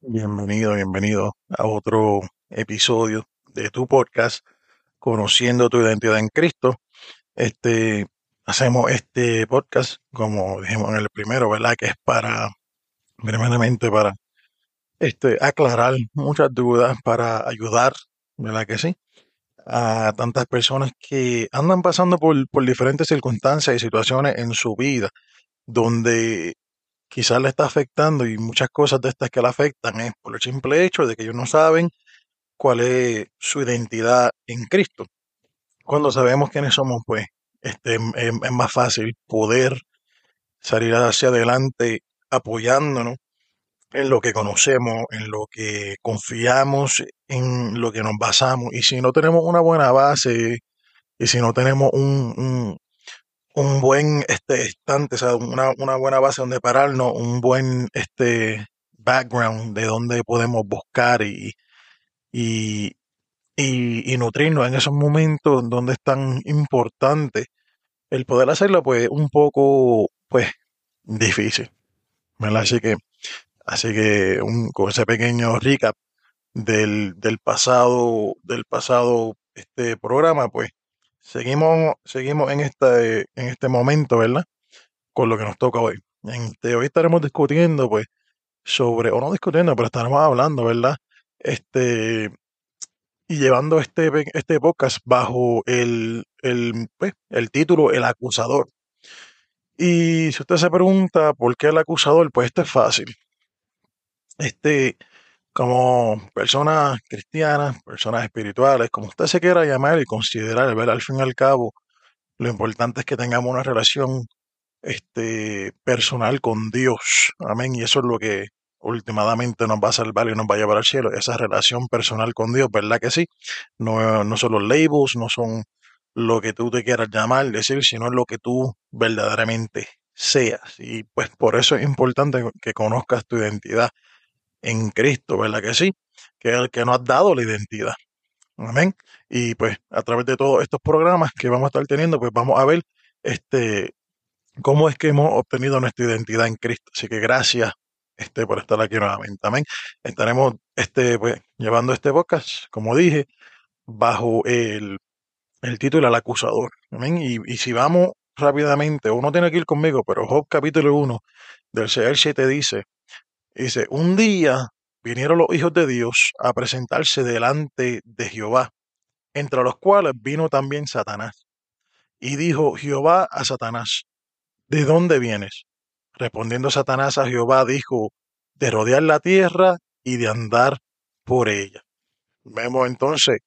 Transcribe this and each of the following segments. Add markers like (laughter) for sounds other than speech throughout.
Bienvenido, bienvenido a otro episodio de tu podcast, Conociendo tu identidad en Cristo. Este, hacemos este podcast, como dijimos en el primero, ¿verdad? Que es para, primeramente para este, aclarar muchas dudas, para ayudar, ¿verdad que sí? A tantas personas que andan pasando por, por diferentes circunstancias y situaciones en su vida, donde quizás le está afectando y muchas cosas de estas que le afectan es por el simple hecho de que ellos no saben cuál es su identidad en Cristo. Cuando sabemos quiénes somos, pues este, es, es más fácil poder salir hacia adelante apoyándonos en lo que conocemos, en lo que confiamos, en lo que nos basamos. Y si no tenemos una buena base, y si no tenemos un, un buen este, estante, o sea, una, una buena base donde pararnos, un buen este, background de donde podemos buscar y, y, y, y nutrirnos en esos momentos donde es tan importante el poder hacerlo, pues un poco, pues, difícil, ¿verdad? Así que, así que un, con ese pequeño recap del, del pasado, del pasado este programa, pues, seguimos, seguimos en este, en este momento, ¿verdad? Con lo que nos toca hoy. Este, hoy estaremos discutiendo, pues, sobre, o no discutiendo, pero estaremos hablando, ¿verdad? Este, y llevando este, este podcast bajo el, el, pues, el título El acusador. Y si usted se pregunta por qué el acusador, pues esto es fácil. Este, como personas cristianas, personas espirituales, como usted se quiera llamar y considerar, ¿verdad? Al fin y al cabo, lo importante es que tengamos una relación este, personal con Dios. Amén. Y eso es lo que últimamente nos va a salvar y nos va a llevar al cielo. Esa relación personal con Dios, ¿verdad que sí? No, no son los labels, no son lo que tú te quieras llamar, decir, sino lo que tú verdaderamente seas. Y pues por eso es importante que conozcas tu identidad en Cristo, ¿verdad que sí? Que es el que nos ha dado la identidad. Amén. Y pues a través de todos estos programas que vamos a estar teniendo, pues vamos a ver este cómo es que hemos obtenido nuestra identidad en Cristo. Así que gracias este, por estar aquí nuevamente. Amén. Estaremos este, pues, llevando este podcast, como dije, bajo el, el título El acusador. Amén. Y, y si vamos rápidamente, uno tiene que ir conmigo, pero Job capítulo 1 del 6 al 7 dice, dice, un día vinieron los hijos de Dios a presentarse delante de Jehová, entre los cuales vino también Satanás. Y dijo Jehová a Satanás, ¿de dónde vienes? Respondiendo Satanás a Jehová, dijo, de rodear la tierra y de andar por ella. Vemos entonces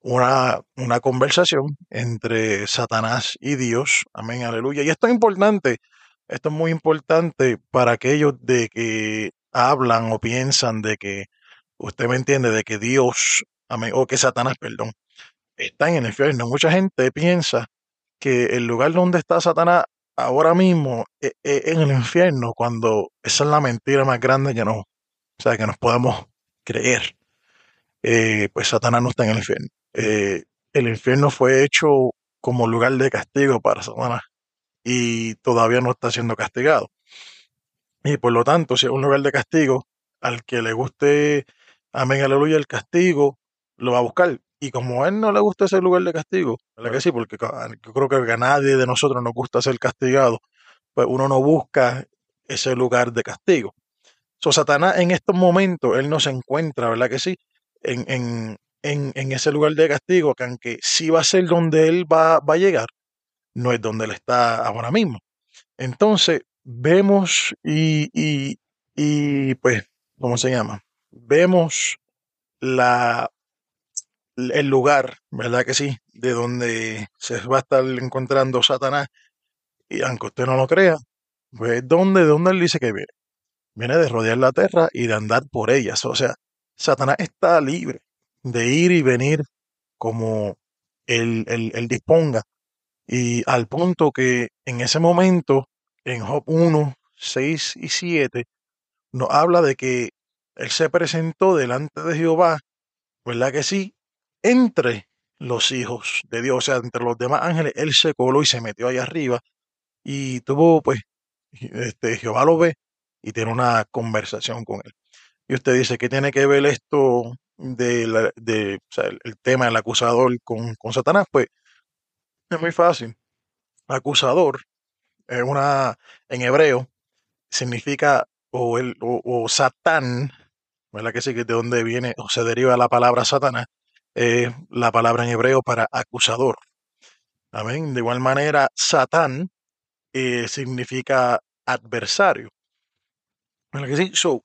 una, una conversación entre Satanás y Dios. Amén, aleluya. Y esto es importante, esto es muy importante para aquellos de que hablan o piensan de que, usted me entiende, de que Dios, o que Satanás, perdón, está en el infierno. Mucha gente piensa que el lugar donde está Satanás ahora mismo es, es en el infierno, cuando esa es la mentira más grande que nos, o que nos podemos creer. Eh, pues Satanás no está en el infierno. Eh, el infierno fue hecho como lugar de castigo para Satanás y todavía no está siendo castigado. Y por lo tanto, si es un lugar de castigo, al que le guste, amén, aleluya, el castigo, lo va a buscar. Y como a él no le gusta ese lugar de castigo, ¿verdad que sí? Porque ca- yo creo que a nadie de nosotros nos gusta ser castigado, pues uno no busca ese lugar de castigo. So, Satanás en estos momentos, él no se encuentra, ¿verdad que sí? En, en, en, en ese lugar de castigo, que aunque sí va a ser donde él va, va a llegar, no es donde él está ahora mismo. Entonces, vemos y, y, y pues, ¿cómo se llama? Vemos la, el lugar, ¿verdad que sí? De donde se va a estar encontrando Satanás, y aunque usted no lo crea, pues ¿dónde, de dónde él dice que viene? Viene de rodear la tierra y de andar por ellas. O sea, Satanás está libre de ir y venir como él, él, él disponga. Y al punto que en ese momento, en Job 1, 6 y 7, nos habla de que él se presentó delante de Jehová, ¿verdad que sí? Entre los hijos de Dios, o sea, entre los demás ángeles, él se coló y se metió allá arriba y tuvo, pues, este, Jehová lo ve y tiene una conversación con él. Y usted dice, ¿qué tiene que ver esto de, la- de el tema del acusador con, con Satanás? Pues es muy fácil. Acusador es una, en hebreo, significa, o, el, o, o Satán, ¿verdad? Que sí, que de donde viene o se deriva la palabra Satanás, es la palabra en hebreo para acusador. Amén. De igual manera, Satán eh, significa adversario. ¿Verdad que sí? So,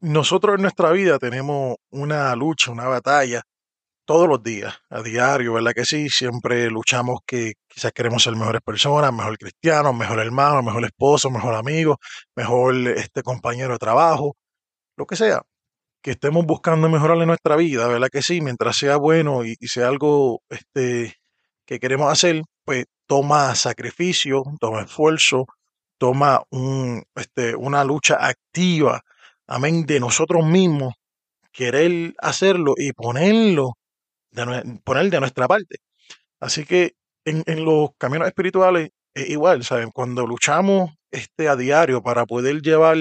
nosotros en nuestra vida tenemos una lucha, una batalla todos los días, a diario, ¿verdad que sí? Siempre luchamos que quizás queremos ser mejores personas, mejor cristiano, mejor hermano, mejor esposo, mejor amigo, mejor este compañero de trabajo, lo que sea. Que estemos buscando mejorar nuestra vida, ¿verdad que sí? Mientras sea bueno y, y sea algo este, que queremos hacer, pues toma sacrificio, toma esfuerzo, toma un, este, una lucha activa, amén, de nosotros mismos, querer hacerlo y ponerlo poner de nuestra parte. Así que en, en los caminos espirituales es igual, ¿saben? Cuando luchamos este, a diario para poder llevar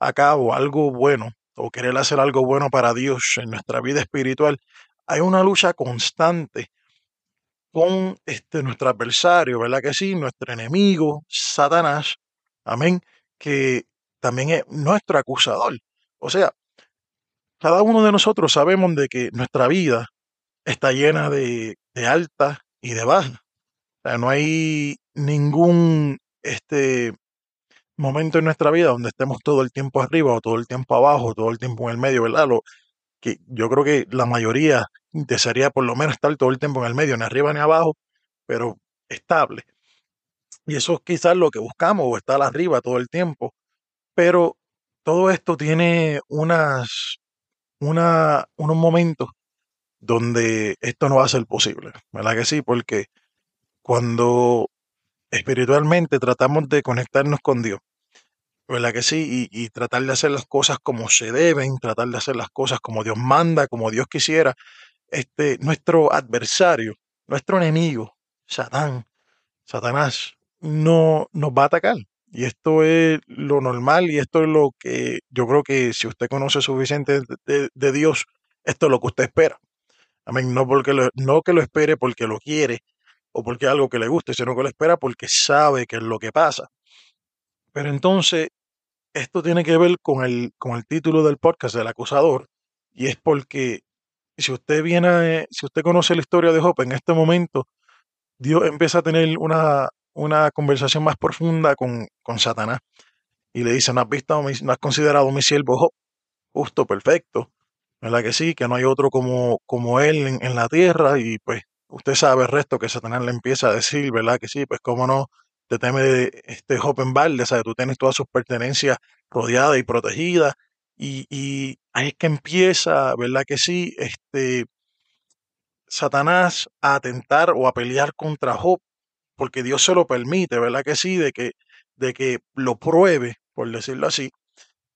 a cabo algo bueno o querer hacer algo bueno para Dios en nuestra vida espiritual, hay una lucha constante con este, nuestro adversario, ¿verdad que sí? Nuestro enemigo, Satanás, amén, que también es nuestro acusador. O sea, cada uno de nosotros sabemos de que nuestra vida está llena de, de altas y de bajas. O sea, no hay ningún este, momento en nuestra vida donde estemos todo el tiempo arriba o todo el tiempo abajo, todo el tiempo en el medio, ¿verdad? Lo que yo creo que la mayoría desearía por lo menos estar todo el tiempo en el medio, ni arriba ni abajo, pero estable. Y eso es quizás lo que buscamos, o estar arriba todo el tiempo. Pero todo esto tiene unas, una, unos momentos donde esto no va a ser posible, ¿verdad que sí? Porque cuando espiritualmente tratamos de conectarnos con Dios, ¿verdad que sí? Y, tratar de hacer las cosas como se deben, tratar de hacer las cosas como Dios manda, como Dios quisiera, este, nuestro adversario, nuestro enemigo, Satán, Satanás, no nos va a atacar. Y esto es lo normal y esto es lo que yo creo que si usted conoce suficiente de- de Dios, esto es lo que usted espera. Amén. No, porque no que lo espere porque lo quiere o porque es algo que le guste, sino que lo espera porque sabe que es lo que pasa. Pero entonces, esto tiene que ver con el, con el título del podcast del acusador, y es porque si usted viene, si usted conoce la historia de Job, en este momento Dios empieza a tener una, una conversación más profunda con, con Satanás y le dice, ¿no has visto, a no has considerado a mi siervo Job? Justo, perfecto. ¿Verdad que sí? Que no hay otro como, como él en, la tierra y pues usted sabe el resto que Satanás le empieza a decir, ¿verdad que sí? Pues cómo no te teme este Job en balde, ¿sabes? Tú tienes todas sus pertenencias rodeadas y protegidas y, y ahí es que empieza, ¿verdad que sí? Este Satanás a atentar o a pelear contra Job porque Dios se lo permite, ¿verdad que sí? De que, de que lo pruebe, por decirlo así.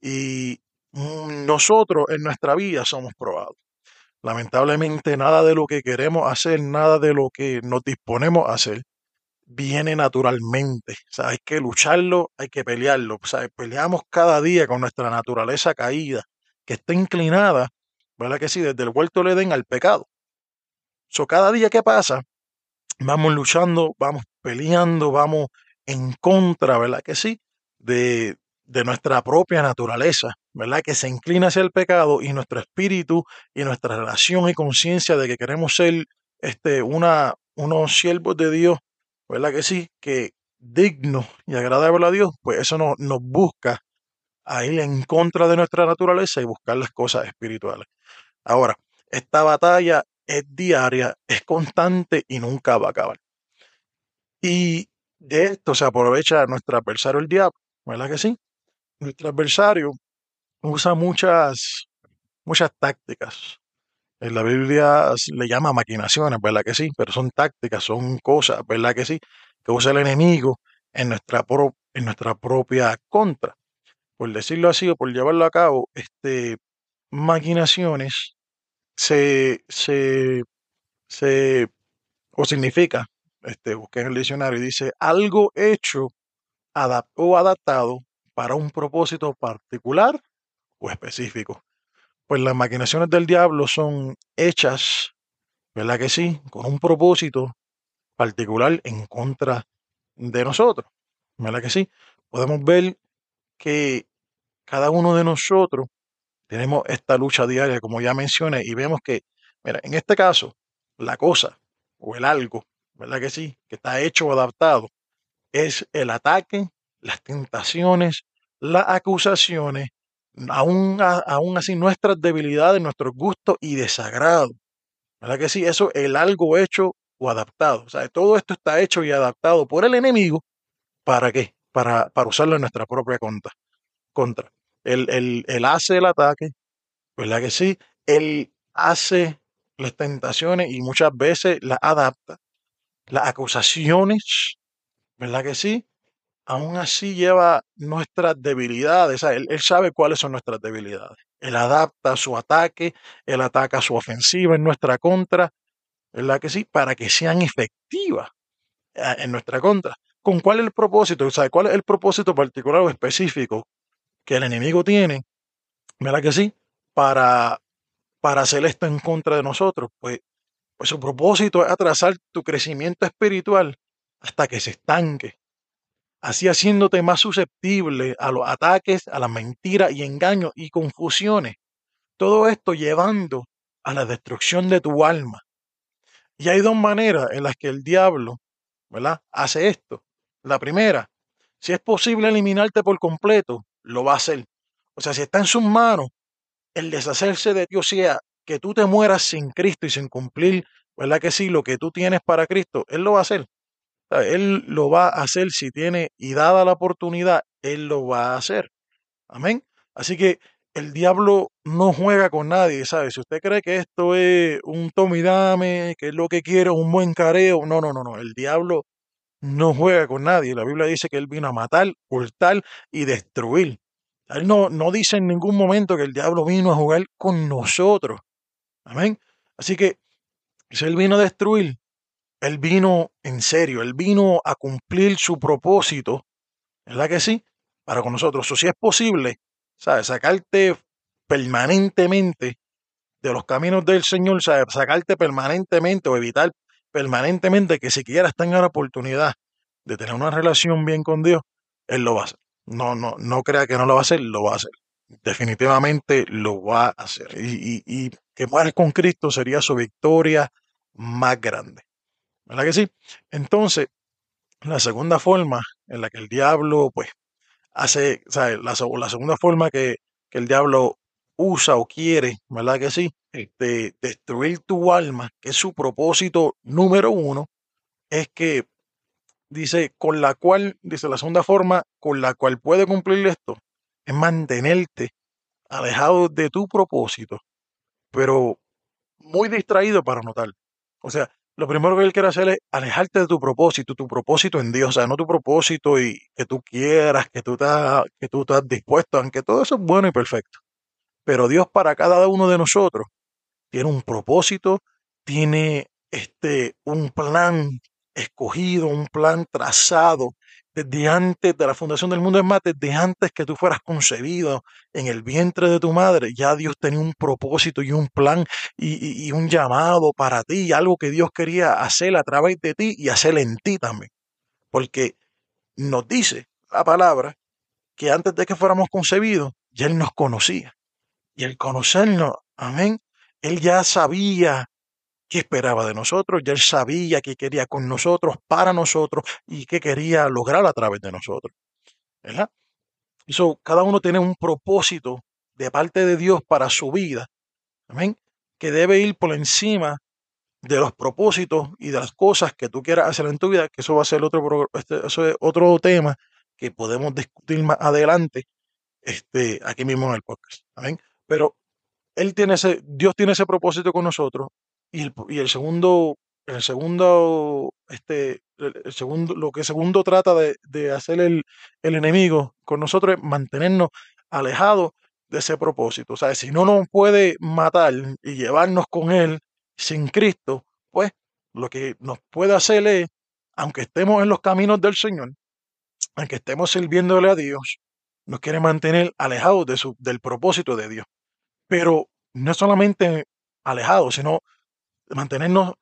Y nosotros en nuestra vida somos probados. Lamentablemente nada de lo que queremos hacer, nada de lo que nos disponemos a hacer, viene naturalmente. O sea, hay que lucharlo, hay que pelearlo. O peleamos cada día con nuestra naturaleza caída, que está inclinada, ¿verdad que sí? Desde el huerto le den al pecado. So, cada día que pasa, vamos luchando, vamos peleando, vamos en contra, ¿verdad que sí? De, de nuestra propia naturaleza, ¿verdad? Que se inclina hacia el pecado y nuestro espíritu y nuestra relación y conciencia de que queremos ser este, una, unos siervos de Dios, ¿verdad que sí? Que dignos y agradables a Dios, pues eso no, nos busca a ir en contra de nuestra naturaleza y buscar las cosas espirituales. Ahora, esta batalla es diaria, es constante y nunca va a acabar. Y de esto se aprovecha nuestro adversario el diablo, ¿verdad que sí? Nuestro adversario usa muchas, muchas tácticas. En la Biblia le llama maquinaciones, ¿verdad que sí? Pero son tácticas, son cosas, ¿verdad que sí? Que usa el enemigo en nuestra, pro- en nuestra propia contra. Por decirlo así o por llevarlo a cabo, este, maquinaciones se, se, se, o significa, este, busqué en el diccionario y dice algo hecho o adaptado para un propósito particular o específico. pues las maquinaciones del diablo son hechas, ¿verdad que sí? Con un propósito particular en contra de nosotros, ¿verdad que sí? Podemos ver que cada uno de nosotros tenemos esta lucha diaria, como ya mencioné, y vemos que, mira, en este caso, la cosa o el algo, ¿verdad que sí? Que está hecho o adaptado, es el ataque, las tentaciones, las acusaciones, aún, aún así nuestras debilidades, nuestros gustos y desagrados. ¿Verdad que sí? Eso, el algo hecho o adaptado. O sea, todo esto está hecho y adaptado por el enemigo. ¿Para qué? Para, para usarlo en nuestra propia contra. contra. Él, él hace el ataque, ¿verdad que sí? Él hace las tentaciones y muchas veces las adapta. Las acusaciones, ¿verdad que sí? Aún así lleva nuestras debilidades. él, sabe cuáles son nuestras debilidades. Él adapta su ataque, él ataca su ofensiva en nuestra contra, ¿verdad que sí? Para que sean efectivas eh, en nuestra contra. ¿Con cuál es el propósito? ¿Sabe cuál es el propósito particular o específico que el enemigo tiene? ¿Verdad que sí? Para, para hacer esto en contra de nosotros. Pues, pues su propósito es atrasar tu crecimiento espiritual hasta que se estanque. Así haciéndote más susceptible a los ataques, a las mentiras y engaños y confusiones. Todo esto llevando a la destrucción de tu alma. Y hay dos maneras en las que el diablo, ¿verdad? Hace esto. La primera, si es posible eliminarte por completo, lo va a hacer. O sea, si está en sus manos, el deshacerse de Dios, sea que tú te mueras sin Cristo y sin cumplir, ¿verdad que sí? Lo que tú tienes para Cristo, Él lo va a hacer. Él lo va a hacer si tiene y dada la oportunidad, Él lo va a hacer. Amén. Así que el diablo no juega con nadie, ¿sabes? Si usted cree que esto es un tomidame, que es lo que quiere, un buen careo, no, no, no, no. El diablo no juega con nadie. La Biblia dice que él vino a matar, hurtar y destruir. Él no, no dice en ningún momento que el diablo vino a jugar con nosotros. Amén. Así que si él vino a destruir, él vino en serio, él vino a cumplir su propósito, ¿verdad que sí? Para con nosotros. O si es posible, ¿sabes? Sacarte permanentemente de los caminos del Señor, ¿sabes? Sacarte permanentemente o evitar permanentemente que siquiera tenga la oportunidad de tener una relación bien con Dios, Él lo va a hacer. No, no, no crea que no lo va a hacer, lo va a hacer. Definitivamente lo va a hacer. Y, y, y que mueras con Cristo sería su victoria más grande. ¿Verdad que sí? Entonces, la segunda forma en la que el diablo, pues, hace, ¿sabes? La, la segunda forma que, que, el diablo usa o quiere, ¿verdad que sí? Este, destruir tu alma, que es su propósito número uno, es que dice, con la cual, dice la segunda forma, con la cual puede cumplir esto, es mantenerte alejado de tu propósito, pero muy distraído para notar. O sea, lo primero que él quiere hacer es alejarte de tu propósito, tu propósito en Dios, o sea, no tu propósito y que tú quieras, que tú estás, que tú estás dispuesto, aunque todo eso es bueno y perfecto. Pero Dios para cada uno de nosotros tiene un propósito, tiene este un plan escogido, un plan trazado desde antes de la fundación del mundo. Es más, desde antes que tú fueras concebido en el vientre de tu madre, ya Dios tenía un propósito y un plan y, un llamado para ti, algo que Dios quería hacer a través de ti y hacer en ti también. Porque nos dice la palabra que antes de que fuéramos concebidos, ya Él nos conocía. Y el conocernos, amén, Él ya sabía qué esperaba de nosotros, ya él sabía qué quería con nosotros, para nosotros y qué quería lograr a través de nosotros. ¿Verdad? Eso, cada uno tiene un propósito de parte de Dios para su vida. Amén. Que debe ir por encima de los propósitos y de las cosas que tú quieras hacer en tu vida, que eso va a ser otro, este, eso es otro tema que podemos discutir más adelante, este, aquí mismo en el podcast. Amén. Pero él tiene ese, Dios tiene ese propósito con nosotros y el, y el segundo, el segundo, este, el segundo, lo que segundo trata de, de hacer el, el, enemigo con nosotros es mantenernos alejados de ese propósito. O sea, si no nos puede matar y llevarnos con él sin Cristo, pues lo que nos puede hacer es, aunque estemos en los caminos del Señor, aunque estemos sirviéndole a Dios, nos quiere mantener alejados de su, del propósito de Dios. Pero no solamente alejados, sino mantenernos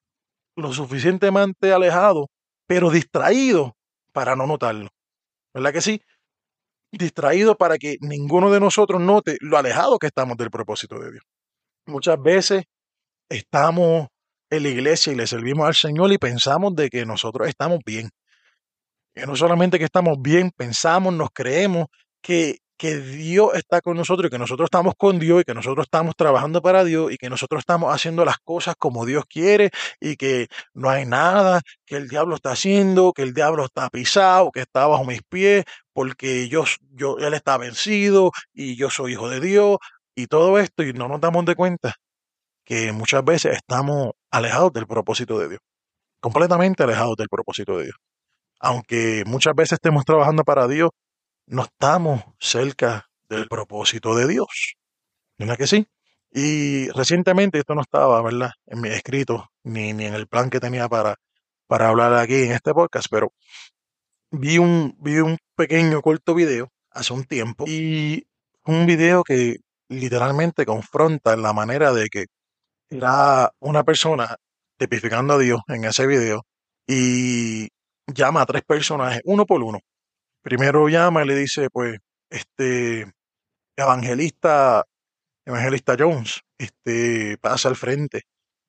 lo suficientemente alejados, pero distraídos para no notarlo. ¿Verdad que sí? Distraídos para que ninguno de nosotros note lo alejado que estamos del propósito de Dios. Muchas veces estamos en la iglesia y le servimos al Señor y pensamos de que nosotros estamos bien. Que no solamente que estamos bien, pensamos, nos creemos que que Dios está con nosotros y que nosotros estamos con Dios y que nosotros estamos trabajando para Dios y que nosotros estamos haciendo las cosas como Dios quiere y que no hay nada que el diablo está haciendo, que el diablo está pisado, que está bajo mis pies, porque yo, yo, él está vencido y yo soy hijo de Dios y todo esto y no nos damos de cuenta que muchas veces estamos alejados del propósito de Dios, completamente alejados del propósito de Dios. Aunque muchas veces estemos trabajando para Dios, no estamos cerca del propósito de Dios. ¿Verdad que sí? Y recientemente esto no estaba, ¿verdad? En mi escrito, ni, ni en el plan que tenía para, para hablar aquí en este podcast, pero vi un, vi un pequeño corto video hace un tiempo y un video que literalmente confronta la manera de que era una persona tipificando a Dios en ese video y llama a tres personajes, uno por uno, primero llama y le dice, pues, este, evangelista, evangelista Jones, este, pasa al frente,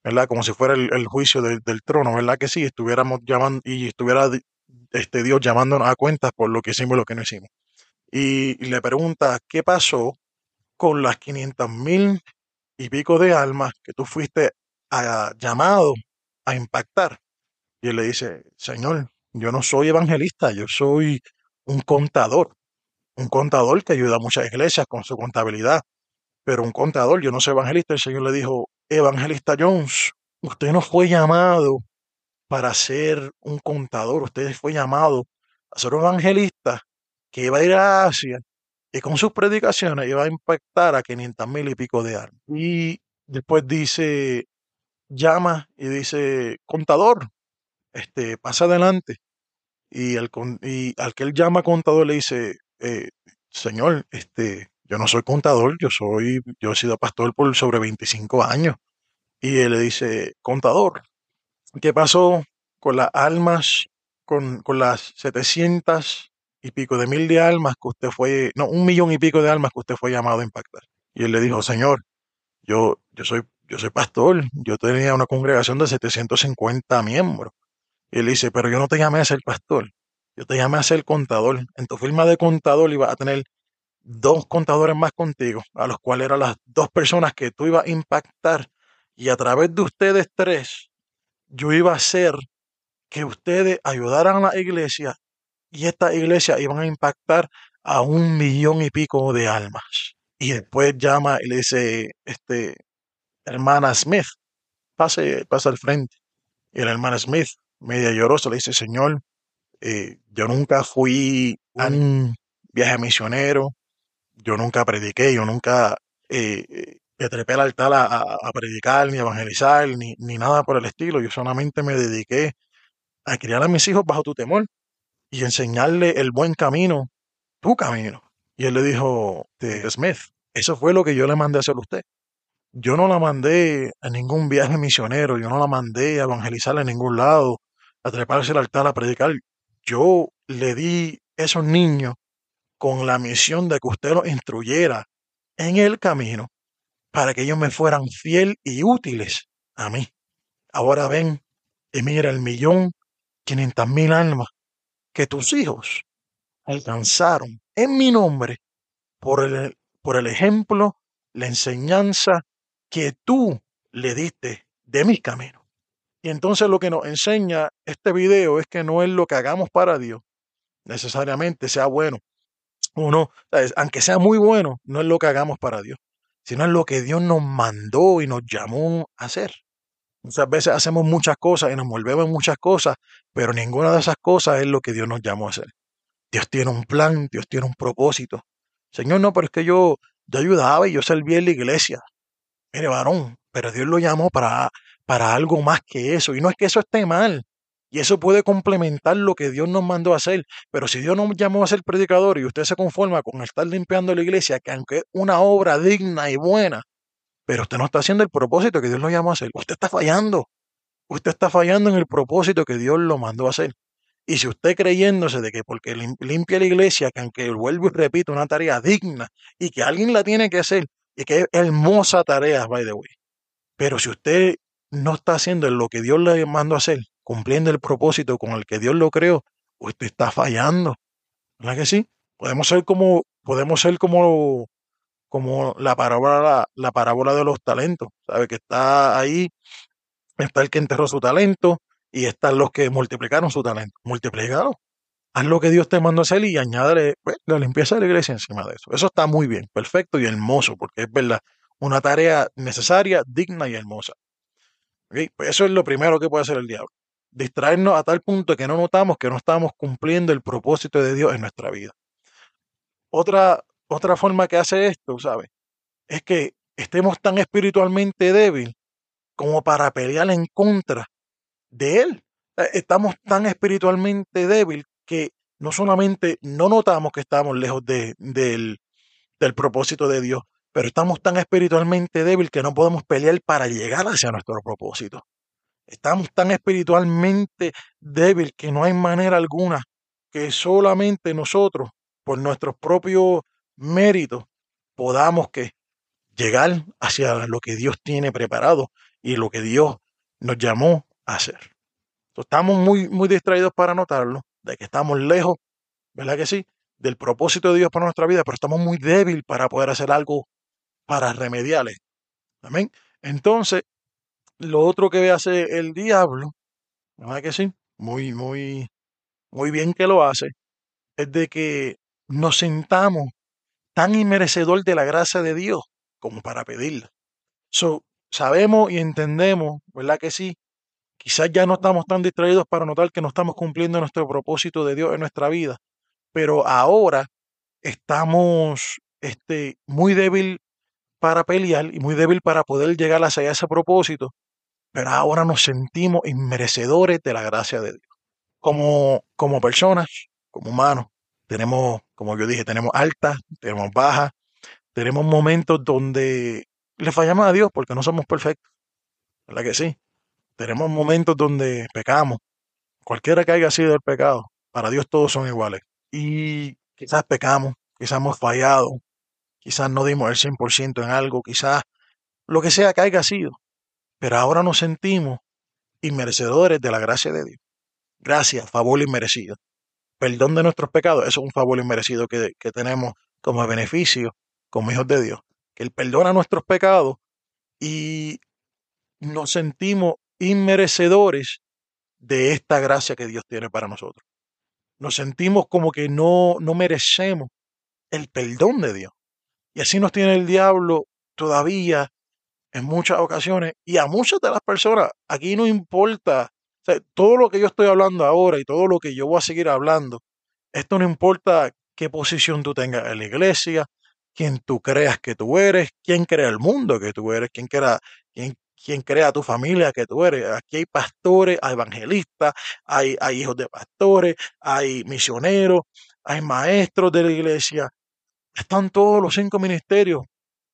¿verdad? Como si fuera el, juicio del, trono, ¿verdad? Que sí, estuviéramos llamando y estuviera este Dios llamándonos a cuentas por lo que hicimos y lo que no hicimos. Y, le pregunta, ¿qué pasó con las 500 mil y pico de almas que tú fuiste llamado a impactar? Y él le dice, Señor, yo no soy evangelista, yo soy un contador, un contador que ayuda a muchas iglesias con su contabilidad, pero un contador, yo no soy evangelista, el Señor le dijo, evangelista Jones, usted no fue llamado para ser un contador, usted fue llamado a ser un evangelista que iba a ir a Asia y con sus predicaciones iba a impactar a 500 mil y pico de armas. Y después dice, llama y dice, contador, este, pasa adelante. Y, el, y al que él llama contador le dice, eh, señor, este, yo no soy contador, yo soy, yo he sido pastor por sobre 25 años. Y él le dice, contador, ¿qué pasó con las almas, con, con las 700 y pico de mil de almas que usted fue, no, un millón y pico de almas que usted fue llamado a impactar? Y él le dijo, señor, yo, yo soy, yo soy pastor, yo tenía una congregación de 750 miembros. Y él dice, pero yo no te llamé a ser pastor, yo te llamé a ser contador. En tu firma de contador ibas a tener dos contadores más contigo, a los cuales eran las dos personas que tú ibas a impactar. Y a través de ustedes tres, yo iba a hacer que ustedes ayudaran a la iglesia y esta iglesia iban a impactar a un millón y pico de almas. Y después llama y le dice, este, hermana Smith, pase, pase al frente. Y la hermana Smith media llorosa, le dice, Señor, eh, yo nunca fui a un viaje misionero, yo nunca prediqué, yo nunca eh, eh, me trepé al altar a, predicar, ni evangelizar, ni, ni, nada por el estilo. Yo solamente me dediqué a criar a mis hijos bajo tu temor y enseñarle el buen camino, tu camino. Y él le dijo, Smith, eso fue lo que yo le mandé a hacer a usted. Yo no la mandé a ningún viaje misionero, yo no la mandé a evangelizar en ningún lado, a treparse al altar a predicar. Yo le di esos niños con la misión de que usted los instruyera en el camino para que ellos me fueran fiel y útiles a mí. Ahora ven y mira el millón quinientas mil almas que tus hijos alcanzaron en mi nombre por el, por el ejemplo, la enseñanza que tú le diste de mi camino. Y entonces lo que nos enseña este video es que no es lo que hagamos para Dios, necesariamente sea bueno. Uno, aunque sea muy bueno, no es lo que hagamos para Dios, sino es lo que Dios nos mandó y nos llamó a hacer. Muchas veces hacemos muchas cosas y nos volvemos muchas cosas, pero ninguna de esas cosas es lo que Dios nos llamó a hacer. Dios tiene un plan, Dios tiene un propósito. Señor, no, pero es que yo, yo ayudaba y yo servía en la iglesia. Mire, varón, pero Dios lo llamó para para algo más que eso. Y no es que eso esté mal. Y eso puede complementar lo que Dios nos mandó a hacer. Pero si Dios nos llamó a ser predicador y usted se conforma con estar limpiando la iglesia, que aunque es una obra digna y buena, pero usted no está haciendo el propósito que Dios lo llamó a hacer. Usted está fallando. Usted está fallando en el propósito que Dios lo mandó a hacer. Y si usted creyéndose de que porque limpia la iglesia, que aunque vuelvo y repito, una tarea digna y que alguien la tiene que hacer, y que es hermosa tarea, by the way. Pero si usted no está haciendo lo que Dios le mandó a hacer, cumpliendo el propósito con el que Dios lo creó, usted está fallando. ¿Verdad que sí? Podemos ser como, podemos ser como, como la parábola, la parábola de los talentos. ¿Sabe? Que está ahí, está el que enterró su talento y están los que multiplicaron su talento. Multiplicado. Haz lo que Dios te mandó a hacer y añádale pues, la limpieza de la iglesia encima de eso. Eso está muy bien, perfecto y hermoso, porque es verdad, una tarea necesaria, digna y hermosa. Pues eso es lo primero que puede hacer el diablo. Distraernos a tal punto que no notamos que no estamos cumpliendo el propósito de Dios en nuestra vida. Otra, otra forma que hace esto, ¿sabes? Es que estemos tan espiritualmente débil como para pelear en contra de Él. Eh, estamos tan espiritualmente débil que no solamente no notamos que estamos lejos de, del, del propósito de Dios, pero estamos tan espiritualmente débil que no podemos pelear para llegar hacia nuestro propósito. Estamos tan espiritualmente débil que no hay manera alguna que solamente nosotros, por nuestros propios méritos, podamos que llegar hacia lo que Dios tiene preparado y lo que Dios nos llamó a hacer. estamos muy, muy distraídos para notarlo, de que estamos lejos, ¿verdad que sí? Del propósito de Dios para nuestra vida, pero estamos muy débiles para poder hacer algo para remediarle. Amén. Entonces, lo otro que hace el diablo, ¿verdad que sí? Muy, muy, muy bien que lo hace, es de que nos sentamos tan inmerecedor de la gracia de Dios como para pedirla. So, sabemos y entendemos, ¿verdad que sí? Quizás ya no estamos tan distraídos para notar que no estamos cumpliendo nuestro propósito de Dios en nuestra vida, pero ahora estamos este, muy débil para pelear y muy débil para poder llegar hacia ese propósito, pero ahora nos sentimos inmerecedores de la gracia de Dios. Como, como personas, como humanos, tenemos, como yo dije, tenemos altas, tenemos bajas, tenemos momentos donde le fallamos a Dios porque no somos perfectos. ¿Verdad que sí? Tenemos momentos donde pecamos. Cualquiera que haya sido el pecado, para Dios todos son iguales. Y quizás pecamos, quizás hemos fallado, quizás no dimos el 100% en algo, quizás lo que sea que haya sido. Pero ahora nos sentimos inmerecedores de la gracia de Dios. Gracias, favor inmerecido. Perdón de nuestros pecados, eso es un favor inmerecido que, que tenemos como beneficio como hijos de Dios. Que Él perdona nuestros pecados y nos sentimos inmerecedores de esta gracia que Dios tiene para nosotros. Nos sentimos como que no, no merecemos el perdón de Dios. Y así nos tiene el diablo todavía en muchas ocasiones y a muchas de las personas. Aquí no importa, todo lo que yo estoy hablando ahora y todo lo que yo voy a seguir hablando, esto no importa qué posición tú tengas en la iglesia, quién tú creas que tú eres, quién crea el mundo que tú eres, quién crea, quién, quién crea tu familia que tú eres. Aquí hay pastores, hay evangelistas, hay, hay hijos de pastores, hay misioneros, hay maestros de la iglesia. Están todos los cinco ministerios.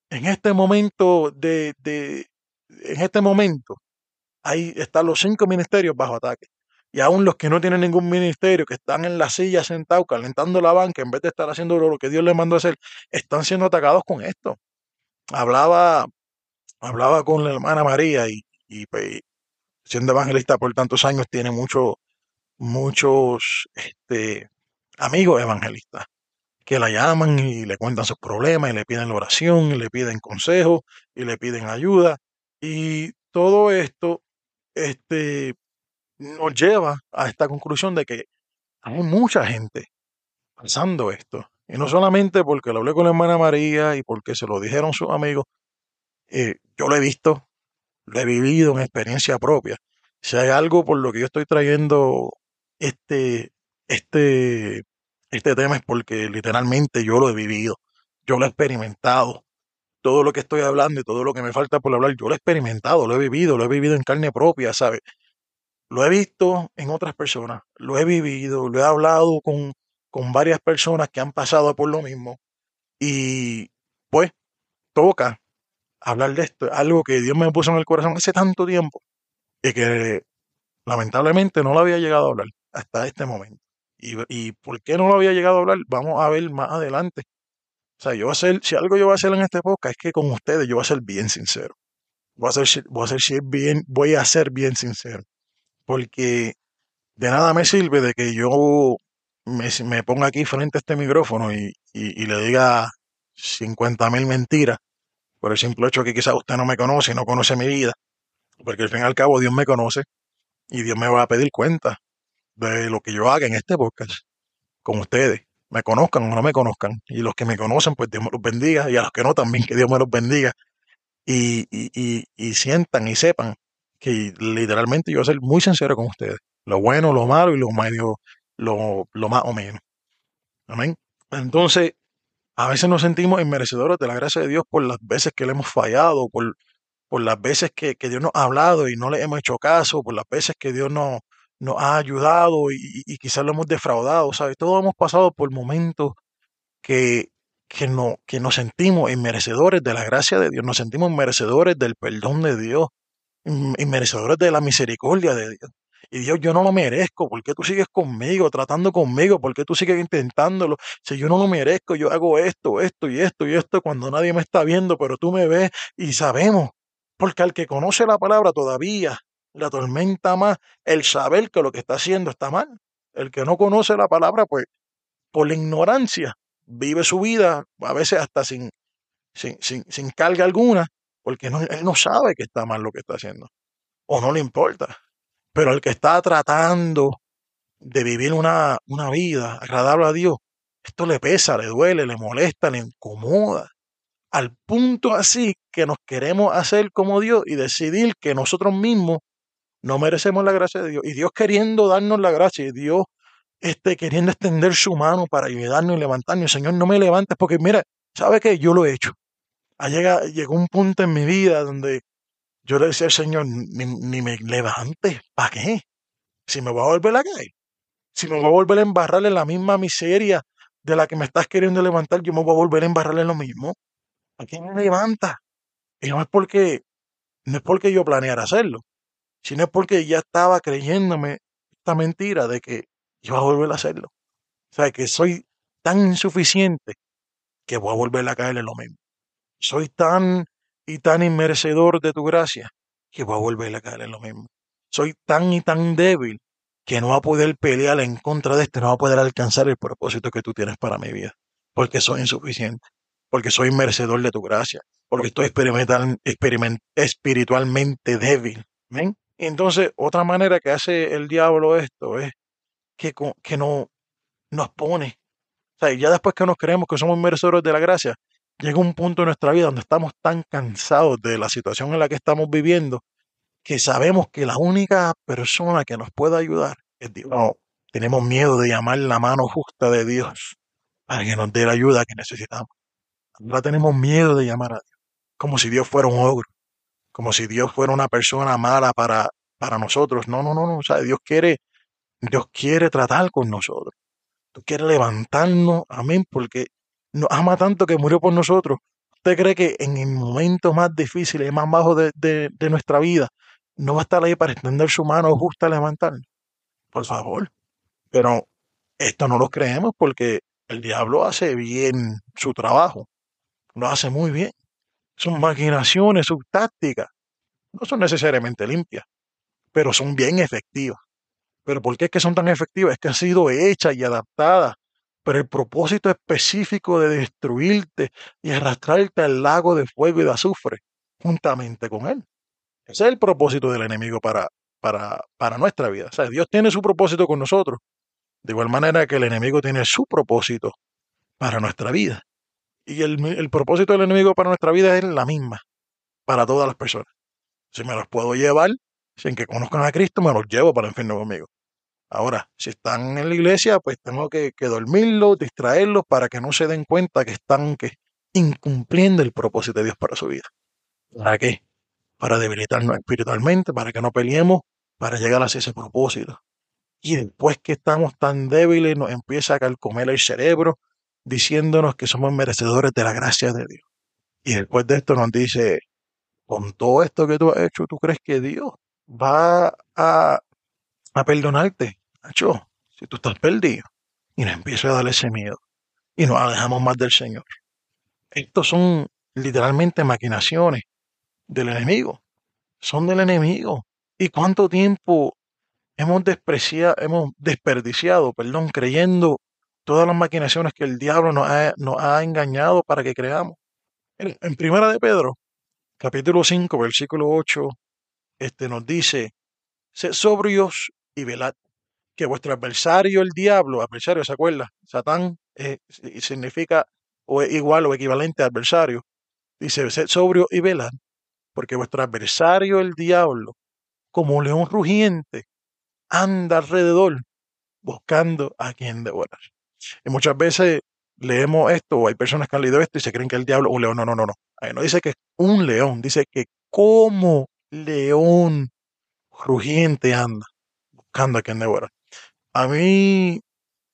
En este momento de, de en este momento, ahí están los cinco ministerios bajo ataque. Y aún los que no tienen ningún ministerio, que están en la silla sentados calentando la banca, en vez de estar haciendo lo que Dios les mandó a hacer, están siendo atacados con esto. Hablaba hablaba con la hermana María y, y pues, siendo evangelista por tantos años tiene muchos muchos este, amigos evangelistas que la llaman y le cuentan sus problemas y le piden oración y le piden consejo y le piden ayuda y todo esto este, nos lleva a esta conclusión de que hay mucha gente pasando esto y no solamente porque lo hablé con la hermana María y porque se lo dijeron sus amigos eh, yo lo he visto, lo he vivido en experiencia propia. Si hay algo por lo que yo estoy trayendo este, este, este tema es porque literalmente yo lo he vivido, yo lo he experimentado. Todo lo que estoy hablando y todo lo que me falta por hablar, yo lo he experimentado, lo he vivido, lo he vivido en carne propia, ¿sabes? Lo he visto en otras personas, lo he vivido, lo he hablado con, con varias personas que han pasado por lo mismo y pues toca hablar de esto. Algo que Dios me puso en el corazón hace tanto tiempo y que lamentablemente no lo había llegado a hablar hasta este momento. Y, y por qué no lo había llegado a hablar, vamos a ver más adelante. O sea, yo voy a hacer, si algo yo voy a hacer en este podcast es que con ustedes yo voy a ser bien sincero. Voy a ser, voy a ser bien, voy a ser bien sincero. Porque de nada me sirve de que yo me, me ponga aquí frente a este micrófono y, y, le diga 50 mil mentiras por el simple hecho que quizás usted no me conoce no conoce mi vida. Porque al fin y al cabo Dios me conoce y Dios me va a pedir cuenta de lo que yo haga en este podcast con ustedes. Me conozcan o no me conozcan. Y los que me conocen, pues Dios me los bendiga. Y a los que no, también que Dios me los bendiga. Y, y, y, y sientan y sepan que literalmente yo voy a ser muy sincero con ustedes. Lo bueno, lo malo y lo medio, lo, lo más o menos. Amén. Entonces, a veces nos sentimos inmerecedores de la gracia de Dios por las veces que le hemos fallado, por, por las veces que, que Dios nos ha hablado y no le hemos hecho caso, por las veces que Dios nos, nos ha ayudado y, quizás lo hemos defraudado, ¿sabes? Todos hemos pasado por momentos que, que, no, que nos sentimos inmerecedores de la gracia de Dios, nos sentimos merecedores del perdón de Dios, inmerecedores de la misericordia de Dios. Y Dios, yo no lo merezco. ¿Por qué tú sigues conmigo, tratando conmigo? ¿Por qué tú sigues intentándolo? Si yo no lo merezco, yo hago esto, esto y esto y esto cuando nadie me está viendo, pero tú me ves y sabemos. Porque al que conoce la palabra todavía la tormenta más el saber que lo que está haciendo está mal. El que no conoce la palabra, pues por la ignorancia, vive su vida, a veces hasta sin, sin, sin, sin carga alguna, porque no, él no sabe que está mal lo que está haciendo. O no le importa. Pero el que está tratando de vivir una, una vida agradable a Dios, esto le pesa, le duele, le molesta, le incomoda. Al punto así que nos queremos hacer como Dios y decidir que nosotros mismos no merecemos la gracia de Dios. Y Dios queriendo darnos la gracia, y Dios este, queriendo extender su mano para ayudarnos y levantarnos. Señor, no me levantes porque mira, ¿sabe qué? Yo lo he hecho. Llega, llegó un punto en mi vida donde yo le decía al Señor, ni, ni me levantes, ¿para qué? Si me voy a volver a caer, si me voy a volver a embarrar en la misma miseria de la que me estás queriendo levantar, yo me voy a volver a embarrar en lo mismo. ¿A quién me levanta? Y no es porque, no es porque yo planeara hacerlo, sino es porque ya estaba creyéndome esta mentira de que iba a volver a hacerlo. O sea, que soy tan insuficiente que voy a volver a caer en lo mismo. Soy tan y tan inmerecedor de tu gracia que voy a volver a caer en lo mismo. Soy tan y tan débil que no va a poder pelear en contra de esto, no va a poder alcanzar el propósito que tú tienes para mi vida, porque soy insuficiente, porque soy merecedor de tu gracia, porque estoy experimental, experiment, espiritualmente débil. ¿Ven? Entonces, otra manera que hace el diablo esto es que, que no, nos pone. O sea, ya después que nos creemos que somos merecedores de la gracia, llega un punto en nuestra vida donde estamos tan cansados de la situación en la que estamos viviendo que sabemos que la única persona que nos puede ayudar es Dios. No, tenemos miedo de llamar la mano justa de Dios para que nos dé la ayuda que necesitamos. Ahora tenemos miedo de llamar a Dios, como si Dios fuera un ogro, como si Dios fuera una persona mala para, para nosotros. No, no, no, no. O sea, Dios quiere, Dios quiere tratar con nosotros. Dios quiere levantarnos, amén, porque nos ama tanto que murió por nosotros. ¿Usted cree que en el momento más difícil y más bajo de, de, de nuestra vida no va a estar ahí para extender su mano justa a levantarnos? Por favor. Pero esto no lo creemos porque el diablo hace bien su trabajo. Lo hace muy bien. Sus maquinaciones, sus tácticas, no son necesariamente limpias, pero son bien efectivas. ¿Pero por qué es que son tan efectivas? Es que han sido hechas y adaptadas pero el propósito específico de destruirte y arrastrarte al lago de fuego y de azufre juntamente con él. Ese es el propósito del enemigo para, para, para nuestra vida. Dios tiene su propósito con nosotros, de igual manera que el enemigo tiene su propósito para nuestra vida. Y el, propósito del enemigo para nuestra vida es la misma para todas las personas. Si me los puedo llevar sin que conozcan a Cristo, me los llevo para el infierno conmigo. Ahora, si están en la iglesia, pues tengo que, que dormirlos, distraerlos para que no se den cuenta que están que, incumpliendo el propósito de Dios para su vida. ¿Para qué? Para debilitarnos espiritualmente, para que no peleemos, para llegar hacia ese propósito. Y después que estamos tan débiles, nos empieza a calcomer el cerebro diciéndonos que somos merecedores de la gracia de Dios. Y después de esto nos dice, con todo esto que tú has hecho, ¿tú crees que Dios va a, perdonarte? Nacho, si tú estás perdido. Y nos empieza a dar ese miedo. Y nos alejamos más del Señor. Estos son literalmente maquinaciones del enemigo. Son del enemigo. ¿Y cuánto tiempo hemos hemos desperdiciado, perdón, creyendo todas las maquinaciones que el diablo nos ha, nos ha engañado para que creamos? En, Primera de Pedro, capítulo 5, versículo 8, este nos dice, sed sobrios y velad, que vuestro adversario, el diablo, adversario, ¿se acuerda? Satán eh, significa o es igual o equivalente a adversario. Dice, sed sobrio y velad, porque vuestro adversario, el diablo, como león rugiente, anda alrededor buscando a quien devorar. Y muchas veces leemos esto, o hay personas que han leído esto y se creen que el diablo es un león. No, no, no, no. No dice que es un león, dice que como león rugiente anda buscando a quien devorar. A mí,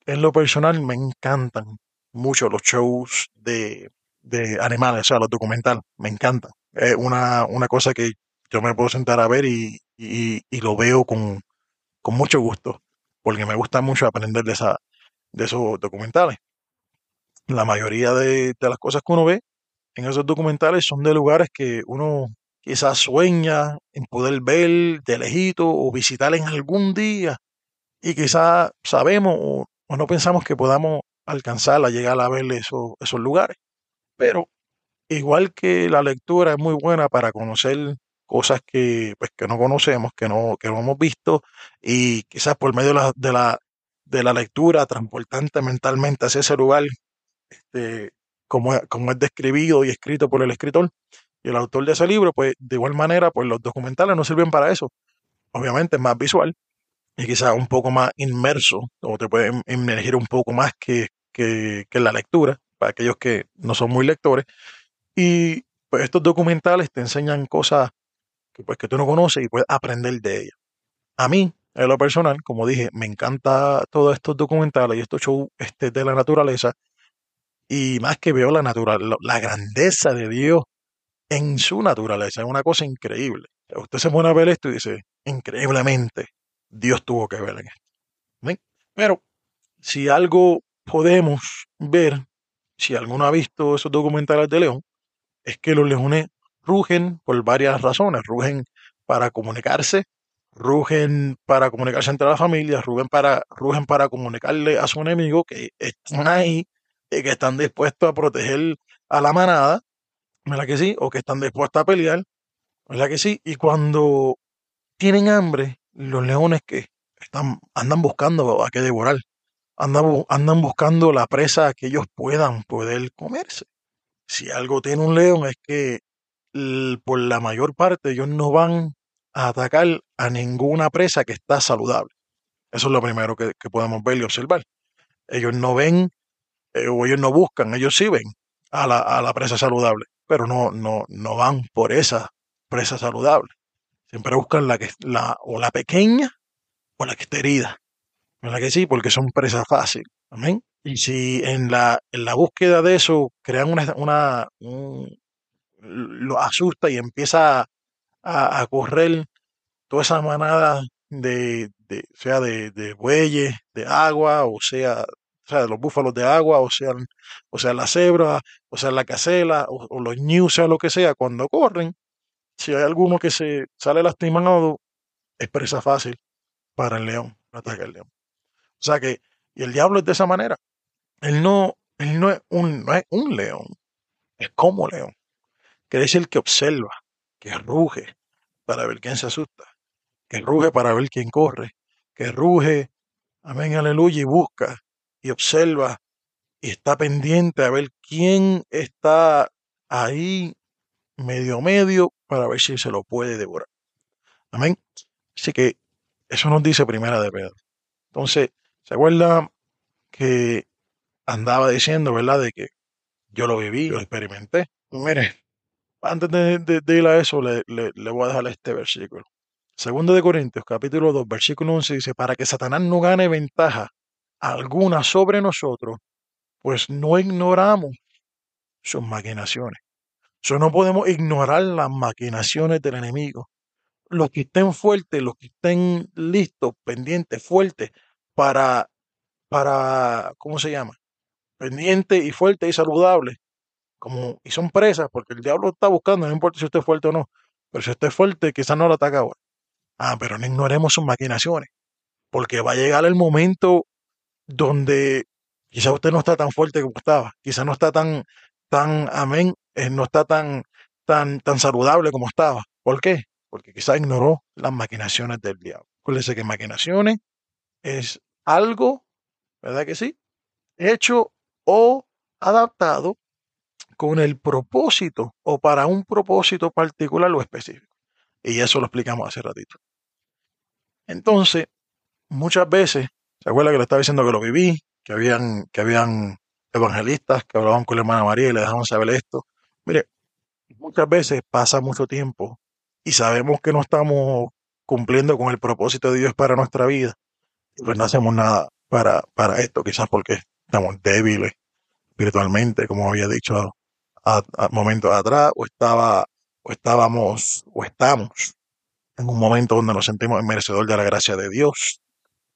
en lo personal, me encantan mucho los shows de, de animales, o sea, los documentales, me encantan. Es una, una cosa que yo me puedo sentar a ver y, y, y lo veo con, con mucho gusto, porque me gusta mucho aprender de, esa, de esos documentales. La mayoría de, de las cosas que uno ve en esos documentales son de lugares que uno quizás sueña en poder ver de lejito o visitar en algún día y quizás sabemos o, o no pensamos que podamos alcanzar a llegar a ver esos, esos lugares. Pero igual que la lectura es muy buena para conocer cosas que, pues, que no conocemos, que no, que no hemos visto, y quizás por medio de de la, de la lectura, transportante mentalmente hacia ese lugar, este, como, como es describido y escrito por el escritor y el autor de ese libro, pues de igual manera, pues los documentales no sirven para eso. Obviamente es más visual y quizás un poco más inmerso, o te puede emergir un poco más que, que, que la lectura, para aquellos que no son muy lectores. Y pues estos documentales te enseñan cosas que, pues, que tú no conoces y puedes aprender de ellas. A mí, en lo personal, como dije, me encanta todos estos documentales y estos shows este, de la naturaleza. Y más que veo la, natural, la grandeza de Dios en su naturaleza, es una cosa increíble. Usted se pone a ver esto y dice, increíblemente, Dios tuvo que ver en esto. Pero si algo podemos ver, si alguno ha visto esos documentales de León, es que los leones rugen por varias razones. Rugen para comunicarse, rugen para comunicarse entre las familias, rugen para, rugen para comunicarle a su enemigo que están ahí y que están dispuestos a proteger a la manada, ¿verdad que sí? O que están dispuestos a pelear, ¿verdad que sí? Y cuando tienen hambre, los leones que están, andan buscando a qué devorar, andan, andan buscando la presa que ellos puedan poder comerse. Si algo tiene un león es que por la mayor parte ellos no van a atacar a ninguna presa que está saludable. Eso es lo primero que, que podemos ver y observar. Ellos no ven eh, o ellos no buscan, ellos sí ven a la, a la presa saludable, pero no, no, no van por esa presa saludable. Siempre buscan la que la, o la pequeña o la que está herida. ¿Verdad que sí? Porque son presas fáciles. Amén. Y si en la, en la búsqueda de eso crean una, una un, lo asusta y empieza a, a correr toda esa manada de, de sea de, de, bueyes, de agua, o sea, o sea, de los búfalos de agua, o sea, o sea la cebra, o sea, la casela, o, o los ñu, sea lo que sea, cuando corren, si hay alguno que se sale lastimado, es presa fácil para el león, ataca el león. O sea que, y el diablo es de esa manera. Él no, él no es un, no es un león, es como león que es el que observa, que ruge para ver quién se asusta, que ruge para ver quién corre, que ruge, amén, aleluya, y busca y observa y está pendiente a ver quién está ahí medio medio para ver si se lo puede devorar. Amén. Así que eso nos dice primera de Pedro. Entonces, ¿se acuerda que andaba diciendo, verdad, de que yo lo viví, lo experimenté? Mire, antes de, de, de ir a eso, le, le, voy a dejar este versículo. Segundo de Corintios, capítulo 2, versículo 11 dice, para que Satanás no gane ventaja alguna sobre nosotros, pues no ignoramos sus maquinaciones. Eso no podemos ignorar las maquinaciones del enemigo. Los que estén fuertes, los que estén listos, pendientes, fuertes para, para, ¿cómo se llama? Pendientes y fuertes y saludables. Como, y son presas, porque el diablo está buscando, no importa si usted es fuerte o no. Pero si usted es fuerte, quizás no lo ataca ahora. Ah, pero no ignoremos sus maquinaciones. Porque va a llegar el momento donde quizás usted no está tan fuerte como estaba. Quizás no está tan, tan, amén, eh, no está tan, tan, tan saludable como estaba. ¿Por qué? Porque quizás ignoró las maquinaciones del diablo. Acuérdese que maquinaciones es algo, ¿verdad que sí? Hecho o adaptado con el propósito o para un propósito particular o específico. Y eso lo explicamos hace ratito. Entonces, muchas veces, ¿se acuerda que le estaba diciendo que lo viví? Que habían, que habían evangelistas que hablaban con la hermana María y le dejaban saber esto. Mire, muchas veces pasa mucho tiempo y sabemos que no estamos cumpliendo con el propósito de Dios para nuestra vida. Pues no hacemos nada para, para esto, quizás porque estamos débiles espiritualmente, como había dicho a, momentos atrás, o estaba, o estábamos, o estamos en un momento donde nos sentimos merecedor de la gracia de Dios,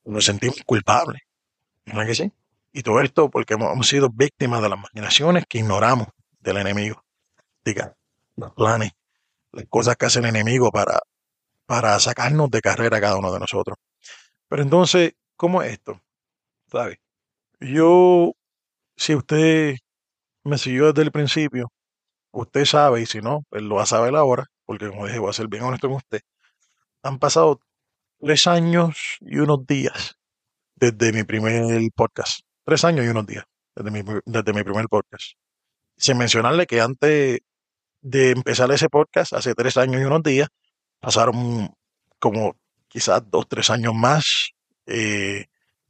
nos sentimos culpables. ¿No es que sí? Y todo esto porque hemos, sido víctimas de las maquinaciones que ignoramos del enemigo. Diga, los planes, las cosas que hace el enemigo para, para sacarnos de carrera a cada uno de nosotros. Pero entonces, ¿cómo es esto? ¿Sabe? Yo, si usted me siguió desde el principio, usted sabe, y si no, él lo va a saber ahora, porque como dije, voy a ser bien honesto con usted. Han pasado tres años y unos días desde mi primer podcast. Tres años y unos días desde mi, desde mi primer podcast. Sin mencionarle que antes de empezar ese podcast, hace tres años y unos días, pasaron como quizás dos, tres años más eh,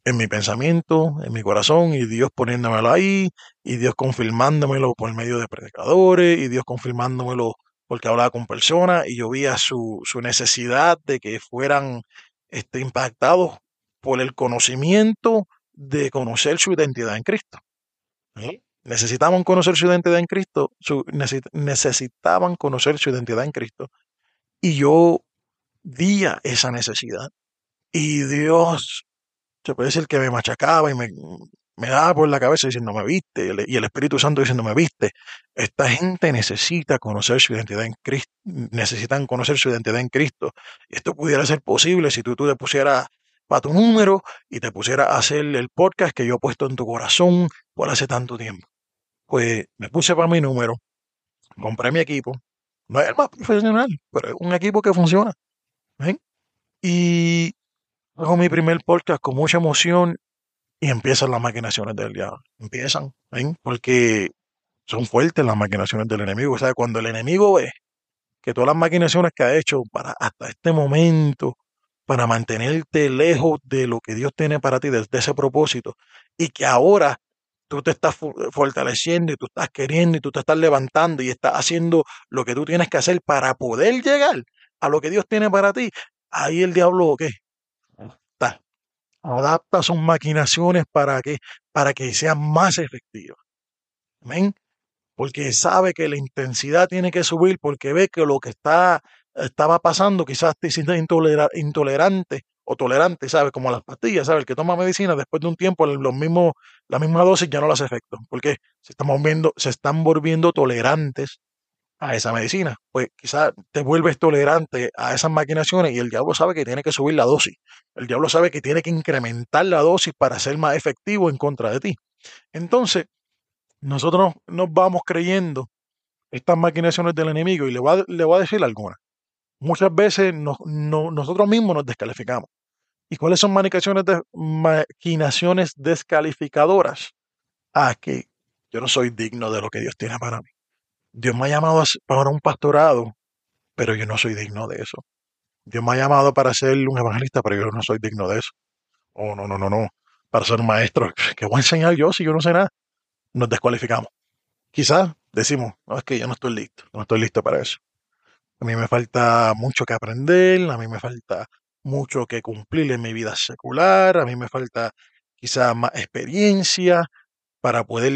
en mi pensamiento, en mi corazón, y Dios poniéndomelo ahí, y Dios confirmándomelo por medio de predicadores, y Dios confirmándomelo porque hablaba con personas, y yo veía su, su necesidad de que fueran este, impactados por el conocimiento de conocer su identidad en Cristo. Necesitaban conocer su identidad en Cristo, su, necesitaban conocer su identidad en Cristo. Y yo vi esa necesidad. Y Dios se puede decir que me machacaba y me, me daba por la cabeza diciendo, me viste, y el Espíritu Santo diciendo, me viste. Esta gente necesita conocer su identidad en Cristo, necesitan conocer su identidad en Cristo. Esto pudiera ser posible si tú, tú te pusieras para tu número y te pusieras a hacer el podcast que yo he puesto en tu corazón por hace tanto tiempo. Pues me puse para mi número, compré mi equipo, no es el más profesional, pero es un equipo que funciona. ¿ven? Y Hago mi primer podcast con mucha emoción y empiezan las maquinaciones del diablo. Empiezan, ¿ven? Porque son fuertes las maquinaciones del enemigo. O sea, cuando el enemigo ve que todas las maquinaciones que ha hecho para hasta este momento, para mantenerte lejos de lo que Dios tiene para ti, desde ese propósito, y que ahora tú te estás fortaleciendo y tú estás queriendo y tú te estás levantando y estás haciendo lo que tú tienes que hacer para poder llegar a lo que Dios tiene para ti, ahí el diablo, ¿qué? Adapta sus maquinaciones para que, para que sean más efectivas. Amén. Porque sabe que la intensidad tiene que subir, porque ve que lo que está, estaba pasando, quizás te sientes intolerante o tolerante, ¿sabes? Como las pastillas, ¿sabes? El que toma medicina después de un tiempo, los mismos, la misma dosis ya no le hace efecto. porque se se están volviendo tolerantes a esa medicina. Pues quizás te vuelves tolerante a esas maquinaciones y el diablo sabe que tiene que subir la dosis. El diablo sabe que tiene que incrementar la dosis para ser más efectivo en contra de ti. Entonces, nosotros nos vamos creyendo estas maquinaciones del enemigo y le voy a, decir algunas. Muchas veces nosotros mismos nos descalificamos. ¿Y cuáles son maquinaciones, de, maquinaciones descalificadoras? Ah, que yo no soy digno de lo que Dios tiene para mí. Dios me ha llamado para un pastorado, pero yo no soy digno de eso. Dios me ha llamado para ser un evangelista, pero yo no soy digno de eso. Oh, no, no, no, no. Para ser un maestro, (laughs) ¿qué voy a enseñar yo si yo no sé nada? Nos descualificamos. Quizás decimos, no, es que yo no estoy listo, no estoy listo para eso. A mí me falta mucho que aprender, a mí me falta mucho que cumplir en mi vida secular, a mí me falta quizás más experiencia para poder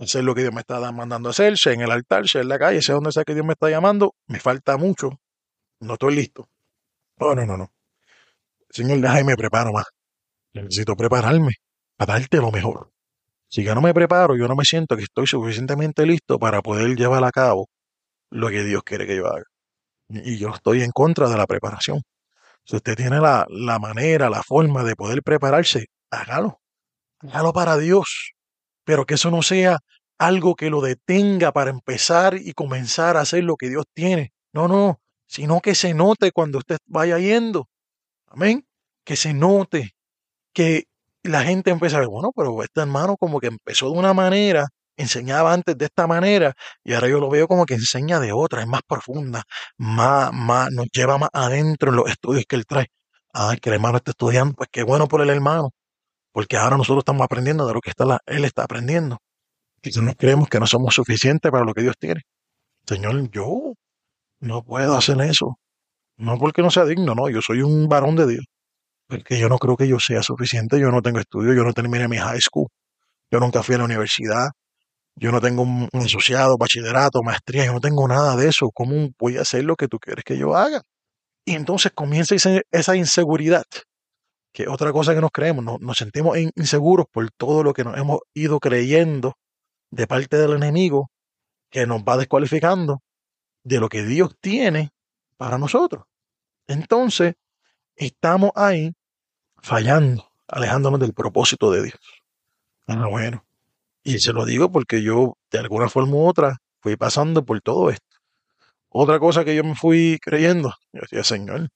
hacer lo que Dios me está mandando a hacer, sea en el altar, sea en la calle, sea donde sea que Dios me está llamando, me falta mucho, no estoy listo. No, no, no, no. Señor, déjame me preparo más. Necesito prepararme para darte lo mejor. Si yo no me preparo, yo no me siento que estoy suficientemente listo para poder llevar a cabo lo que Dios quiere que yo haga. Y yo estoy en contra de la preparación. Si usted tiene la, la manera, la forma de poder prepararse, hágalo. Hágalo para Dios. Pero que eso no sea algo que lo detenga para empezar y comenzar a hacer lo que Dios tiene. No, no, sino que se note cuando usted vaya yendo. Amén. Que se note que la gente empieza a ver, bueno, pero este hermano como que empezó de una manera, enseñaba antes de esta manera y ahora yo lo veo como que enseña de otra, es más profunda, más, más, nos lleva más adentro en los estudios que él trae. Ay, que el hermano está estudiando, pues qué bueno por el hermano, porque ahora nosotros estamos aprendiendo de lo que está él está aprendiendo. Y no creemos que no somos suficientes para lo que Dios tiene. Señor, yo no puedo hacer eso. No porque no sea digno, no, yo soy un varón de Dios. Porque yo no creo que yo sea suficiente, yo no tengo estudio, yo no terminé mi high school, yo nunca fui a la universidad, yo no tengo un, asociado, bachillerato, maestría, yo no tengo nada de eso. ¿Cómo voy a hacer lo que tú quieres que yo haga? Y entonces comienza esa inseguridad, que otra cosa que nos creemos, nos, nos sentimos inseguros por todo lo que nos hemos ido creyendo de parte del enemigo, que nos va descualificando de lo que Dios tiene para nosotros. Entonces, estamos ahí fallando, alejándonos del propósito de Dios. Ah, bueno. Y se lo digo porque yo, de alguna forma u otra, fui pasando por todo esto. Otra cosa que yo me fui creyendo, yo decía, Señor,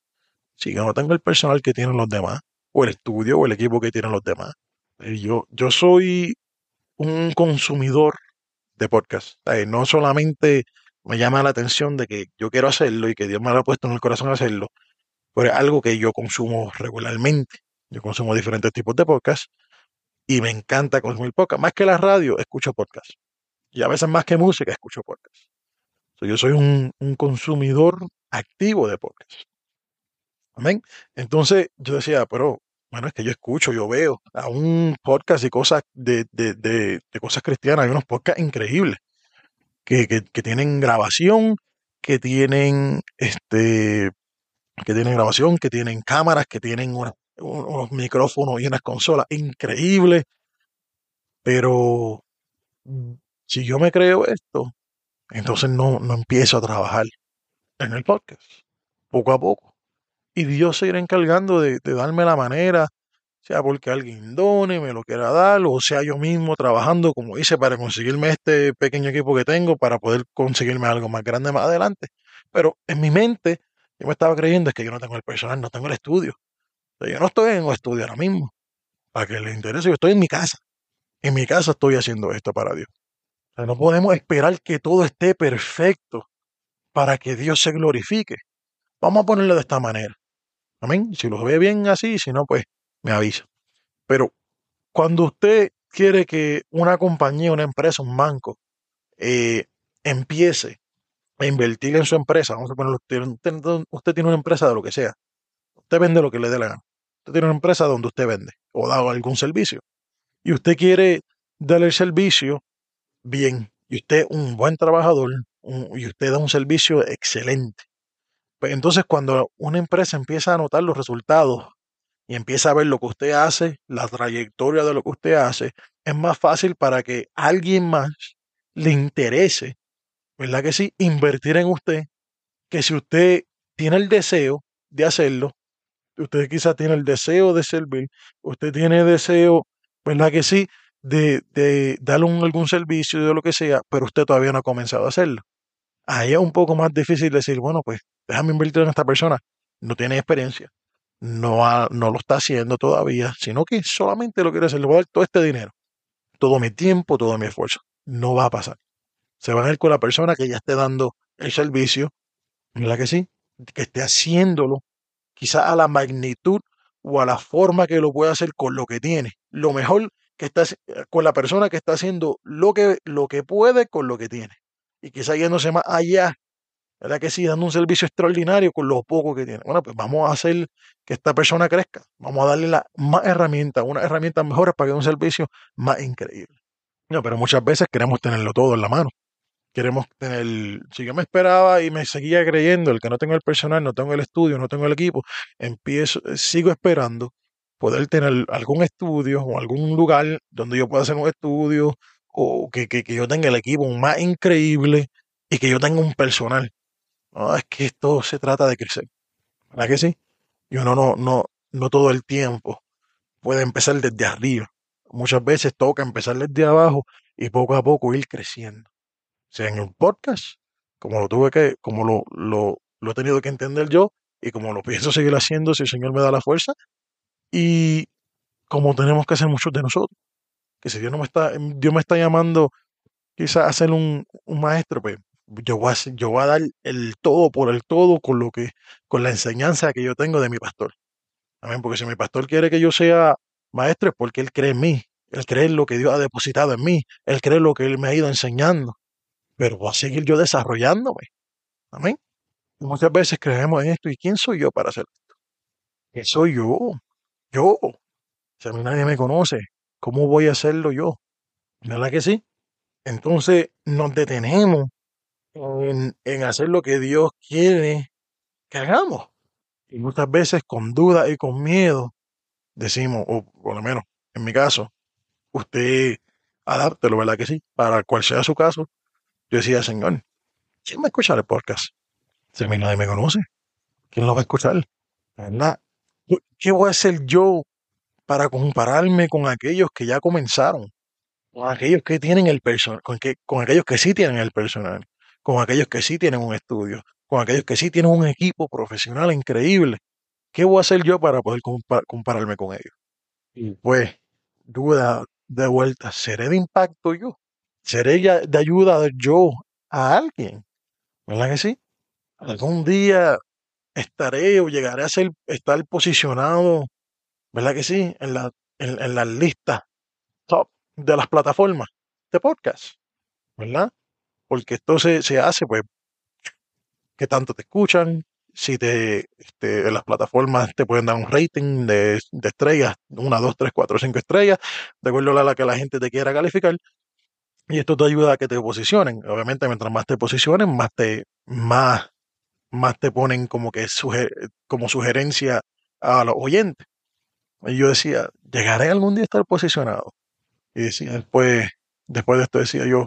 si yo no tengo el personal que tienen los demás, o el estudio, o el equipo que tienen los demás, eh, yo, yo soy un consumidor de podcast. No solamente me llama la atención de que yo quiero hacerlo y que Dios me lo ha puesto en el corazón hacerlo, pero es algo que yo consumo regularmente. Yo consumo diferentes tipos de podcasts y me encanta consumir podcast. Más que la radio, escucho podcast. Y a veces más que música, escucho podcast. yo soy un, consumidor activo de podcast. Amén. Entonces yo decía, pero bueno, es que yo escucho, yo veo a un podcast y cosas de, de, de, cosas cristianas. Hay unos podcasts increíbles que, que, tienen grabación, que tienen este que tienen grabación, que tienen cámaras, que tienen unos micrófonos y unas consolas increíbles. Pero si yo me creo esto, entonces no, no empiezo a trabajar en el podcast, poco a poco. Y Dios se irá encargando de, de darme la manera, sea porque alguien done, me lo quiera dar, o sea yo mismo trabajando, como hice, para conseguirme este pequeño equipo que tengo, para poder conseguirme algo más grande más adelante. Pero en mi mente yo me estaba creyendo es que yo no tengo el personal, no tengo el estudio. yo no estoy en un estudio ahora mismo. Para que les interese, yo estoy en mi casa. En mi casa estoy haciendo esto para Dios. no podemos esperar que todo esté perfecto para que Dios se glorifique. Vamos a ponerlo de esta manera. Amén. Si lo ve bien así, si no, pues me avisa. Pero cuando usted quiere que una compañía, una empresa, un banco, eh, empiece a invertir en su empresa, vamos a ponerlo, usted, tiene una empresa de lo que sea, usted vende lo que le dé la gana, usted tiene una empresa donde usted vende o da algún servicio y usted quiere darle el servicio bien y usted un buen trabajador y usted da un servicio excelente. Pues entonces cuando una empresa empieza a notar los resultados y empieza a ver lo que usted hace, la trayectoria de lo que usted hace, es más fácil para que alguien más le interese ¿verdad que sí? Invertir en usted, que si usted tiene el deseo de hacerlo, usted quizás tiene el deseo de servir, usted tiene deseo, ¿verdad que sí? De, de darle algún servicio de lo que sea, pero usted todavía no ha comenzado a hacerlo. Ahí es un poco más difícil decir, bueno, pues déjame invertir en esta persona. No tiene experiencia, no, no lo está haciendo todavía, sino que solamente lo quiere hacer, le voy a dar todo este dinero, todo mi tiempo, todo mi esfuerzo. No va a pasar se van a ir con la persona que ya esté dando el servicio, ¿verdad que sí? Que esté haciéndolo, quizás a la magnitud o a la forma que lo puede hacer con lo que tiene. Lo mejor que está con la persona que está haciendo lo que, lo que puede con lo que tiene. Y quizás yéndose más allá, ¿verdad que sí? Dando un servicio extraordinario con lo poco que tiene. Bueno, pues vamos a hacer que esta persona crezca. Vamos a darle la, más herramientas, unas herramientas mejores para que dé un servicio más increíble. No, pero muchas veces queremos tenerlo todo en la mano. Queremos tener, si yo me esperaba y me seguía creyendo, el que no tengo el personal, no tengo el estudio, no tengo el equipo, empiezo, sigo esperando poder tener algún estudio o algún lugar donde yo pueda hacer un estudio o que, que, que yo tenga el equipo más increíble y que yo tenga un personal. No, es que esto se trata de crecer. ¿Verdad que sí? Y no, no, no todo el tiempo puede empezar desde arriba. Muchas veces toca empezar desde abajo y poco a poco ir creciendo. Sea en un podcast, como lo tuve que, como lo, lo, lo he tenido que entender yo y como lo pienso seguir haciendo si el Señor me da la fuerza y como tenemos que hacer muchos de nosotros. Que si Dios no me está, Dios me está llamando quizás a ser un, un maestro, pues yo voy, a, yo voy a dar el todo por el todo con lo que, con la enseñanza que yo tengo de mi pastor. Amén, porque si mi pastor quiere que yo sea maestro es porque él cree en mí, él cree en lo que Dios ha depositado en mí, él cree en lo que él me ha ido enseñando, pero voy a seguir yo desarrollándome. Amén. Y muchas veces creemos en esto, ¿y quién soy yo para hacer esto? ¿Qué soy yo? Yo. Si a mí nadie me conoce, ¿cómo voy a hacerlo yo? ¿Verdad que sí? Entonces nos detenemos en, hacer lo que Dios quiere que hagamos. Y muchas veces con duda y con miedo decimos, o por lo menos en mi caso, usted adáptelo, ¿verdad que sí? Para cual sea su caso, yo decía, Señor, ¿quién va a escuchar el podcast? Si a mí nadie me conoce, ¿quién lo va a escuchar? ¿Verdad? ¿Qué voy a hacer yo para compararme con aquellos que ya comenzaron? Con aquellos que tienen el personal, con, que, con aquellos que sí tienen el personal, con aquellos que sí tienen un estudio, con aquellos que sí tienen un equipo profesional increíble. ¿Qué voy a hacer yo para poder compa- compararme con ellos? Y pues, duda de vuelta, ¿seré de impacto yo? ¿Seré de ayuda yo a alguien? ¿Verdad que sí? Algún día estaré o llegaré a ser, estar posicionado, ¿verdad que sí? En la, en, en las listas top de las plataformas de podcast, ¿verdad? Porque esto se, se hace, pues, que tanto te escuchan, si te, este, en las plataformas te pueden dar un rating de, de estrellas, una, dos, tres, cuatro, cinco estrellas, de acuerdo a la que la gente te quiera calificar, y esto te ayuda a que te posicionen. Obviamente, mientras más te posicionen, más te, más, más te ponen como que suge- como sugerencia a los oyentes. Y yo decía, ¿llegaré algún día a estar posicionado? Y decía, después, después de esto decía yo,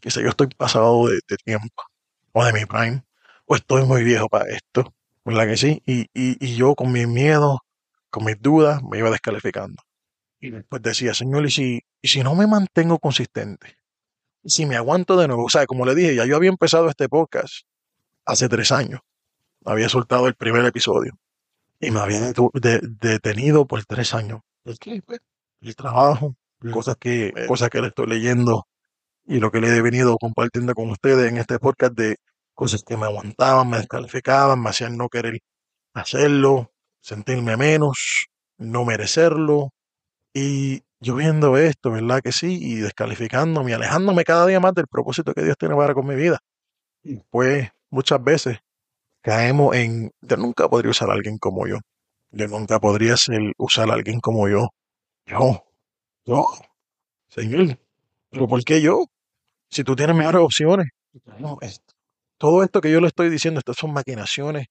quizá yo estoy pasado de, tiempo, o de mi prime, o estoy muy viejo para esto, ¿verdad que sí? Y, y, y yo con mis miedos, con mis dudas, me iba descalificando. Y después decía, Señor, ¿y si, y si no me mantengo consistente? ¿Y si me aguanto de nuevo? O sea, como le dije, ya yo había empezado este podcast hace tres años. Había soltado el primer episodio. Y me había detu- de- detenido por tres años. ¿El qué? Pues, el trabajo, cosas que, cosas que le estoy leyendo y lo que le he venido compartiendo con ustedes en este podcast de cosas que me aguantaban, me descalificaban, me hacían no querer hacerlo, sentirme menos, no merecerlo. Y yo viendo esto, ¿verdad que sí? Y descalificándome, alejándome cada día más del propósito que Dios tiene para con mi vida. Y pues muchas veces caemos en, yo nunca podría usar a alguien como yo. Yo nunca podría ser, usar a alguien como yo. Yo, yo, Señor, pero ¿por qué yo? Si tú tienes mejores opciones. No, esto- todo esto que yo le estoy diciendo, estas son maquinaciones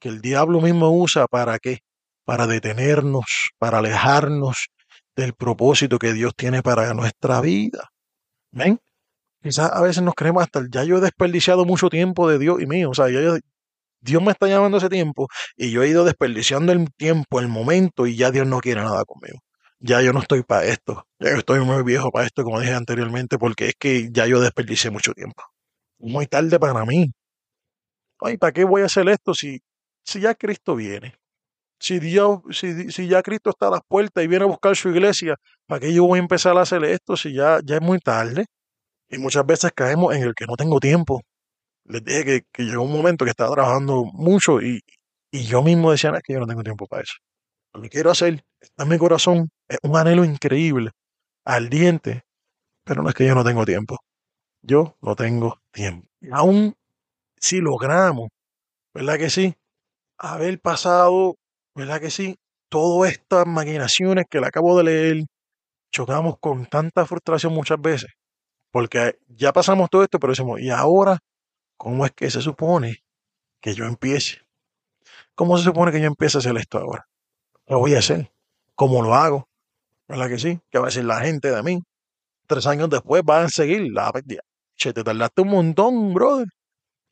que el diablo mismo usa para qué? Para detenernos, para alejarnos del propósito que Dios tiene para nuestra vida. ¿Ven? Quizás a veces nos creemos hasta, ya yo he desperdiciado mucho tiempo de Dios y mío, o sea, ya yo- Dios me está llamando ese tiempo y yo he ido desperdiciando el tiempo, el momento y ya Dios no quiere nada conmigo. Ya yo no estoy para esto, ya yo estoy muy viejo para esto, como dije anteriormente, porque es que ya yo desperdicié mucho tiempo. Muy tarde para mí. Ay, ¿para qué voy a hacer esto si, si ya Cristo viene? Si Dios, si, si ya Cristo está a las puertas y viene a buscar su iglesia, ¿para qué yo voy a empezar a hacer esto si ya, ya es muy tarde? Y muchas veces caemos en el que no tengo tiempo. Les dije que, llegó un momento que estaba trabajando mucho y, y yo mismo decía, "No, es que yo no tengo tiempo para eso. Lo que quiero hacer está en mi corazón, es un anhelo increíble, ardiente, pero no es que yo no tengo tiempo. Yo no tengo tiempo. Aún si logramos, ¿verdad que sí? Haber pasado, ¿verdad que sí? Todas estas maquinaciones que le acabo de leer, chocamos con tanta frustración muchas veces, porque ya pasamos todo esto, pero decimos, ¿y ahora cómo es que se supone que yo empiece? ¿Cómo se supone que yo empiece a hacer esto ahora? Lo voy a hacer. ¿Cómo lo hago? ¿Verdad que sí? ¿Qué va a decir la gente de mí? Tres años después van a seguir la Che, te tardaste un montón, brother.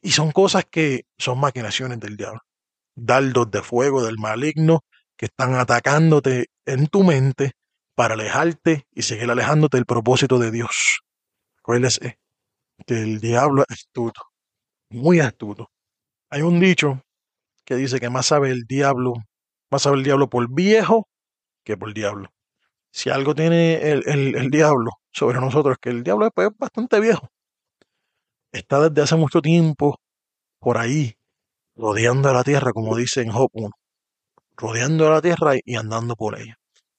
Y son cosas que son maquinaciones del diablo. Dardos de fuego del maligno que están atacándote en tu mente para alejarte y seguir alejándote del propósito de Dios. Acuérdese que el diablo es astuto, muy astuto. Hay un dicho que dice que más sabe el diablo, más sabe el diablo por viejo que por diablo. Si algo tiene el, diablo sobre nosotros, es que el diablo es pues, bastante viejo. Está desde hace mucho tiempo por ahí, rodeando la tierra, como dice en Job 1, rodeando la tierra y andando por ella.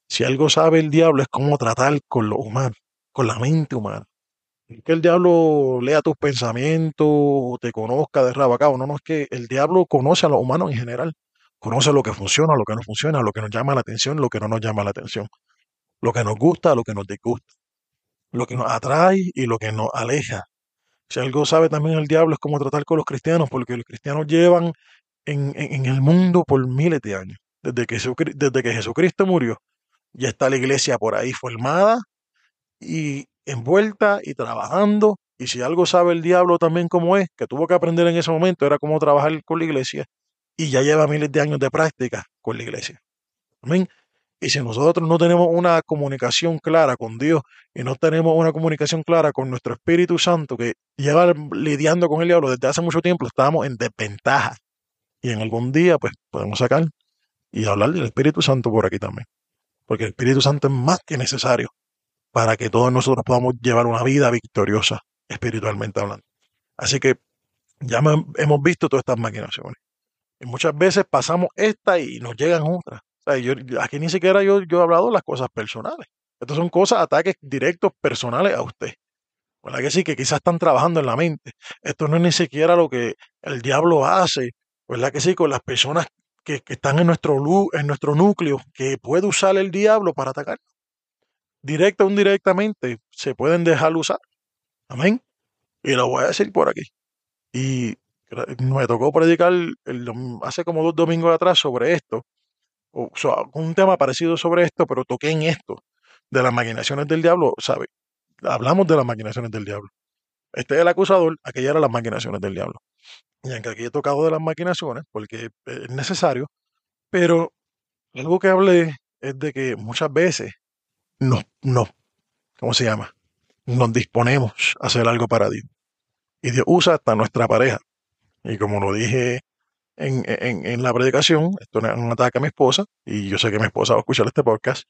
Si algo sabe el diablo es cómo tratar con lo humano, con la mente humana. Que el diablo lea tus pensamientos te conozca de rabo No, no, es que el diablo conoce a los humanos en general. Conoce lo que funciona, lo que no funciona, lo que nos llama la atención, lo que no nos llama la atención. Lo que nos gusta, lo que nos disgusta. Lo que nos atrae y lo que nos aleja. Si algo sabe también el diablo es cómo tratar con los cristianos, porque los cristianos llevan en, el mundo por miles de años. Desde que, desde que Jesucristo murió, ya está la iglesia por ahí formada y envuelta y trabajando. Y si algo sabe el diablo también como es, que tuvo que aprender en ese momento, era cómo trabajar con la iglesia. Y ya lleva miles de años de práctica con la iglesia. Amén. Y si nosotros no tenemos una comunicación clara con Dios y no tenemos una comunicación clara con nuestro Espíritu Santo, que lleva lidiando con el diablo desde hace mucho tiempo, estamos en desventaja. Y en algún día, pues, podemos sacar y hablar del Espíritu Santo por aquí también porque el Espíritu Santo es más que necesario para que todos nosotros podamos llevar una vida victoriosa, espiritualmente hablando. Así que ya hemos visto todas estas maquinaciones. Y muchas veces pasamos esta y nos llegan otras. aquí ni siquiera yo, yo he hablado de las cosas personales. Estas son cosas, ataques directos personales a usted. ¿Verdad que sí? Que quizás están trabajando en la mente. Esto no es ni siquiera lo que el diablo hace. ¿Verdad que sí? Con las personas que, están en nuestro, en nuestro núcleo, que puede usar el diablo para atacar. Directa o indirectamente, se pueden dejar usar. Amén. Y lo voy a decir por aquí. Y me tocó predicar hace como dos domingos atrás sobre esto, o, sea, un tema parecido sobre esto, pero toqué en esto, de las maquinaciones del diablo, ¿sabe? Hablamos de las maquinaciones del diablo. Este es el acusador, aquella eran las maquinaciones del diablo. Y aunque aquí he tocado de las maquinaciones, porque es necesario, pero algo que hablé es de que muchas veces nos, nos, ¿cómo se llama? Nos disponemos a hacer algo para Dios. Y Dios usa hasta nuestra pareja. Y como lo dije en, en, la predicación, esto es un ataque a mi esposa, y yo sé que mi esposa va a escuchar este podcast,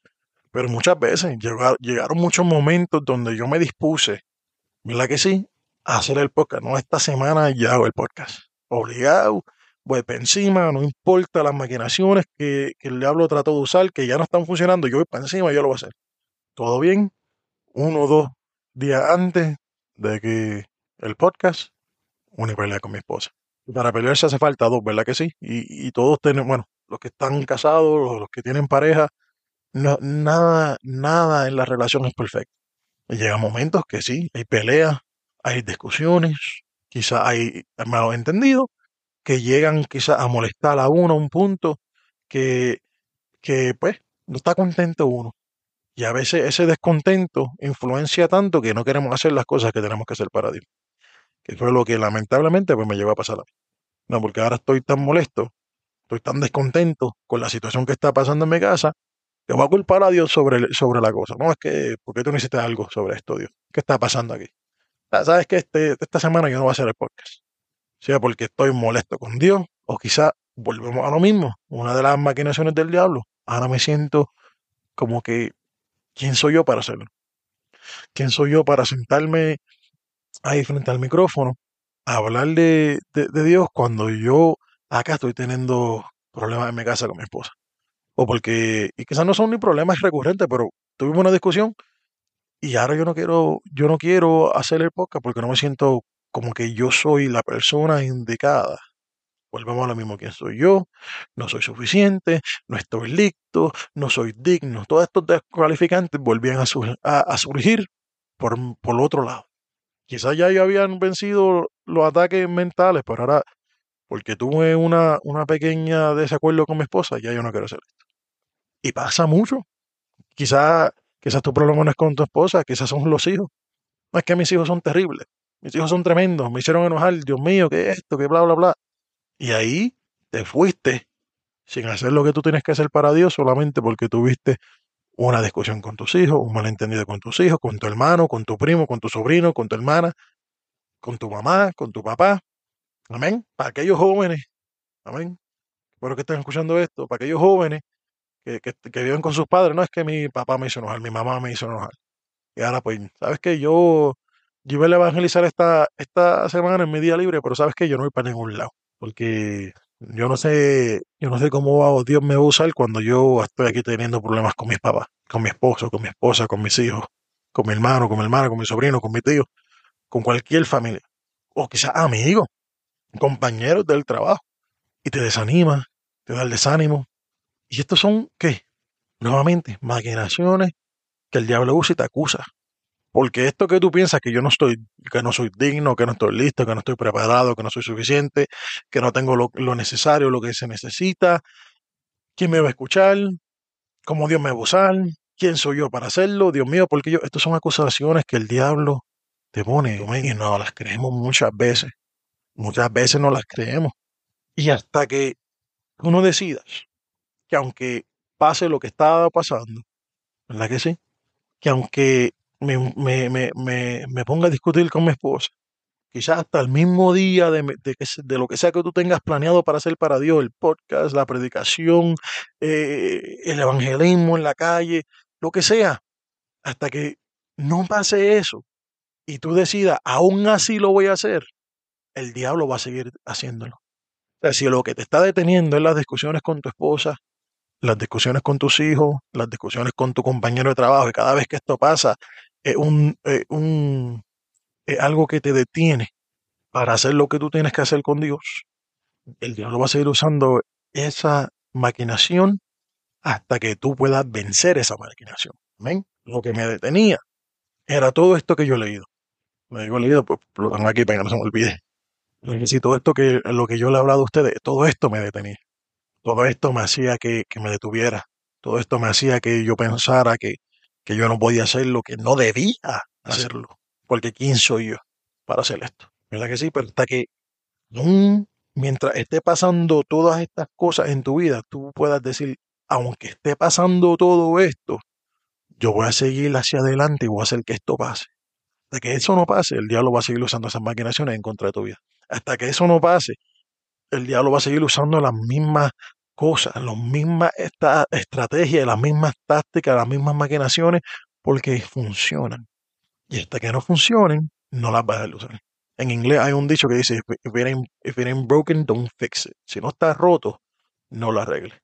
pero muchas veces llegaron, muchos momentos donde yo me dispuse, ¿verdad que sí? hacer el podcast. No, esta semana ya hago el podcast. Obligado, para encima, no importa las maquinaciones que, el diablo trató de usar, que ya no están funcionando, yo voy para encima, yo lo voy a hacer. ¿Todo bien? Uno o dos días antes de que el podcast, una pelea con mi esposa. Para pelear se hace falta dos, ¿verdad que sí? Y, todos tenemos, bueno, los que están casados, los, que tienen pareja, nada, nada en la relación es perfecto. Y llega momentos que sí, hay peleas, hay discusiones, quizá hay malos entendidos que llegan quizá a molestar a uno a un punto que, que pues no está contento uno. Y a veces ese descontento influencia tanto que no queremos hacer las cosas que tenemos que hacer para Dios. Que fue lo que lamentablemente pues me llevó a pasar a mí. No, porque ahora estoy tan molesto, estoy tan descontento con la situación que está pasando en mi casa, que voy a culpar a Dios sobre, sobre la cosa. No, es que, ¿por qué tú no hiciste algo sobre esto, Dios? ¿Qué está pasando aquí? Ah, sabes que este, esta semana yo no voy a hacer el podcast. Sea porque estoy molesto con Dios o quizá volvemos a lo mismo, una de las maquinaciones del diablo. Ahora me siento como que, ¿quién soy yo para hacerlo? ¿Quién soy yo para sentarme ahí frente al micrófono a hablar de, Dios cuando yo acá estoy teniendo problemas en mi casa con mi esposa? O porque, y quizás no son ni problemas recurrentes, pero tuvimos una discusión y ahora yo no quiero, yo no quiero hacer el podcast porque no me siento como que yo soy la persona indicada Volvemos a lo mismo, ¿quién soy yo? No soy suficiente, no estoy listo, no soy digno. Todos estos descualificantes volvían a, surgir por, por otro lado. Quizás ya habían vencido los ataques mentales, pero ahora, porque tuve una, una pequeña desacuerdo con mi esposa, ya yo no quiero hacer esto. Y pasa mucho. Quizás quizás tu problema no es con tu esposa, quizás son los hijos. No es que mis hijos son terribles, mis hijos son tremendos, me hicieron enojar, Dios mío, ¿qué es esto? ¿Qué bla, bla, bla? Y ahí te fuiste sin hacer lo que tú tienes que hacer para Dios solamente porque tuviste una discusión con tus hijos, un malentendido con tus hijos, con tu hermano, con tu primo, con tu sobrino, con tu hermana, con tu mamá, con tu papá. Amén. Para aquellos jóvenes, amén. Espero que estén escuchando esto. Para aquellos jóvenes que, que, viven con sus padres, no es que mi papá me hizo enojar, mi mamá me hizo enojar. Y ahora, pues, ¿sabes qué? Yo, yo iba a evangelizar esta, esta semana en mi día libre, pero ¿sabes qué? Yo no voy para ningún lado porque yo no sé, yo no sé cómo Dios me va a usar cuando yo estoy aquí teniendo problemas con mis papás, con mi esposo, con mi esposa, con mis hijos, con mi hermano, con mi hermana, con mi sobrino, con mi tío, con cualquier familia, o quizás amigos, compañeros del trabajo, y te desanima, te da el desánimo. Y estos son, ¿qué? Nuevamente, maquinaciones que el diablo usa y te acusa. Porque esto que tú piensas que yo no estoy, que no soy digno, que no estoy listo, que no estoy preparado, que no soy suficiente, que no tengo lo, necesario, lo que se necesita, ¿quién me va a escuchar? ¿Cómo Dios me va a usar? ¿Quién soy yo para hacerlo? Dios mío, porque yo, estas son acusaciones que el diablo te pone y no las creemos muchas veces. Muchas veces no las creemos. Y hasta que uno decidas que aunque pase lo que está pasando, ¿verdad que sí? Que aunque me, me, me, me, ponga a discutir con mi esposa, quizás hasta el mismo día de, de, lo que sea que tú tengas planeado para hacer para Dios, el podcast, la predicación, eh, el evangelismo en la calle, lo que sea, hasta que no pase eso y tú decidas, aún así lo voy a hacer, el diablo va a seguir haciéndolo. O sea, si lo que te está deteniendo es las discusiones con tu esposa, las discusiones con tus hijos, las discusiones con tu compañero de trabajo, y cada vez que esto pasa, un, un algo que te detiene para hacer lo que tú tienes que hacer con Dios. El diablo va a seguir usando esa maquinación hasta que tú puedas vencer esa maquinación. Lo que me detenía era todo esto que yo he leído. Lo digo leído, pues lo tengo aquí para que no se me olvide. Todo esto que lo que yo le he hablado a ustedes, todo esto me detenía. Todo esto me hacía que, que me detuviera. Todo esto me hacía que yo pensara que, que yo no podía hacer lo que no debía hacerlo. Porque ¿quién soy yo para hacer esto? ¿Verdad que sí? Pero hasta que mientras esté pasando todas estas cosas en tu vida, tú puedas decir, aunque esté pasando todo esto, yo voy a seguir hacia adelante y voy a hacer que esto pase. Hasta que eso no pase, el diablo va a seguir usando esas maquinaciones en contra de tu vida. Hasta que eso no pase, el diablo va a seguir usando las mismas cosas, las mismas estrategias, las mismas tácticas, las mismas maquinaciones, porque funcionan. Y hasta que no funcionen, no las vas a usar. En inglés hay un dicho que dice, if it ain't, broken, don't fix it. Si no está roto, no lo arregle.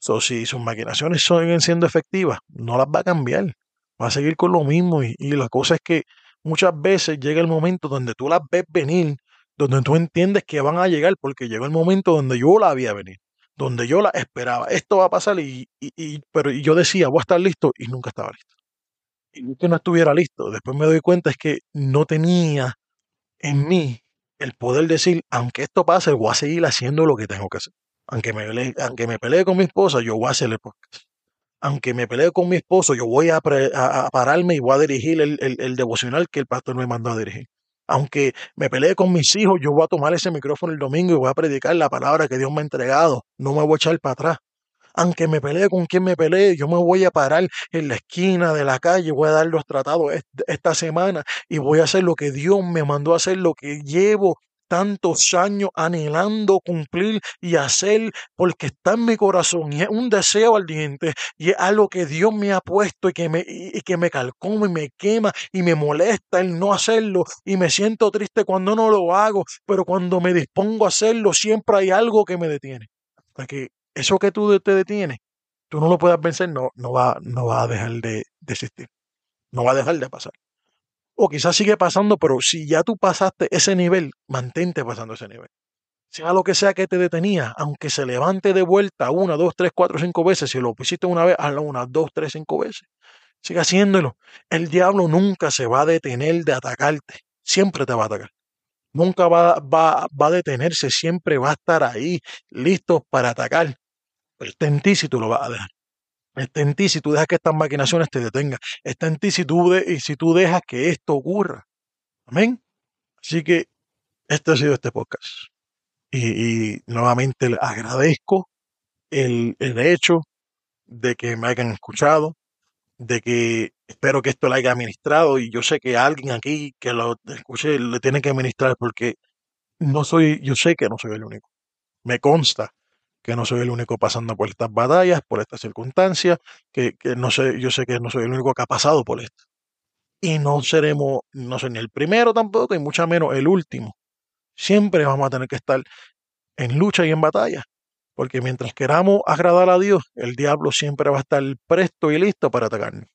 So, si sus maquinaciones siguen siendo efectivas, no las va a cambiar. Va a seguir con lo mismo. Y, y la cosa es que muchas veces llega el momento donde tú las ves venir, donde tú entiendes que van a llegar, porque llegó el momento donde yo la había venir donde yo la esperaba. Esto va a pasar y, y, pero yo decía, voy a estar listo y nunca estaba listo. Y que no estuviera listo. Después me doy cuenta es que no tenía en mí el poder decir, aunque esto pase, voy a seguir haciendo lo que tengo que hacer. Aunque me, aunque me pelee con mi esposa, yo voy a hacer el podcast. Aunque me pelee con mi esposo, yo voy a, pararme y voy a dirigir el, el devocional que el pastor me mandó a dirigir. Aunque me pelee con mis hijos, yo voy a tomar ese micrófono el domingo y voy a predicar la palabra que Dios me ha entregado. No me voy a echar para atrás. Aunque me pelee con quien me pelee, yo me voy a parar en la esquina de la calle, voy a dar los tratados esta semana y voy a hacer lo que Dios me mandó a hacer, lo que llevo tantos años anhelando cumplir y hacer porque está en mi corazón y es un deseo ardiente y es algo que Dios me ha puesto y que me, y que me calcoma y me quema y me molesta el no hacerlo y me siento triste cuando no lo hago, pero cuando me dispongo a hacerlo siempre hay algo que me detiene. Hasta que eso que tú te detienes, tú no lo puedas vencer, no, no, va, no va a dejar de, de existir, no va a dejar de pasar o quizás sigue pasando, pero si ya tú pasaste ese nivel, mantente pasando ese nivel. sea lo que sea que te detenía, aunque se levante de vuelta una, dos, tres, cuatro, cinco veces, si lo hiciste una vez, hazlo una, dos, tres, cinco veces. Sigue haciéndolo. El diablo nunca se va a detener de atacarte. Siempre te va a atacar. Nunca va, va, va a detenerse, siempre va a estar ahí, listo para atacar. Pero está en ti si tú lo vas a dejar. Está en ti si tú dejas que estas maquinaciones te detengan. Está en ti si tú, de, si tú dejas que esto ocurra. Amén. Así que este ha sido este podcast. Y, nuevamente le agradezco el, el hecho de que me hayan escuchado, de que espero que esto lo haya administrado y yo sé que alguien aquí que lo escuche le tiene que administrar porque no soy, yo sé que no soy el único. Me consta que no soy el único pasando por estas batallas, por estas circunstancias, que, que no sé, yo sé que no soy el único que ha pasado por esto. Y no seremos, no soy ni el primero tampoco, y mucho menos el último. Siempre vamos a tener que estar en lucha y en batalla. Porque mientras queramos agradar a Dios, el diablo siempre va a estar presto y listo para atacarnos.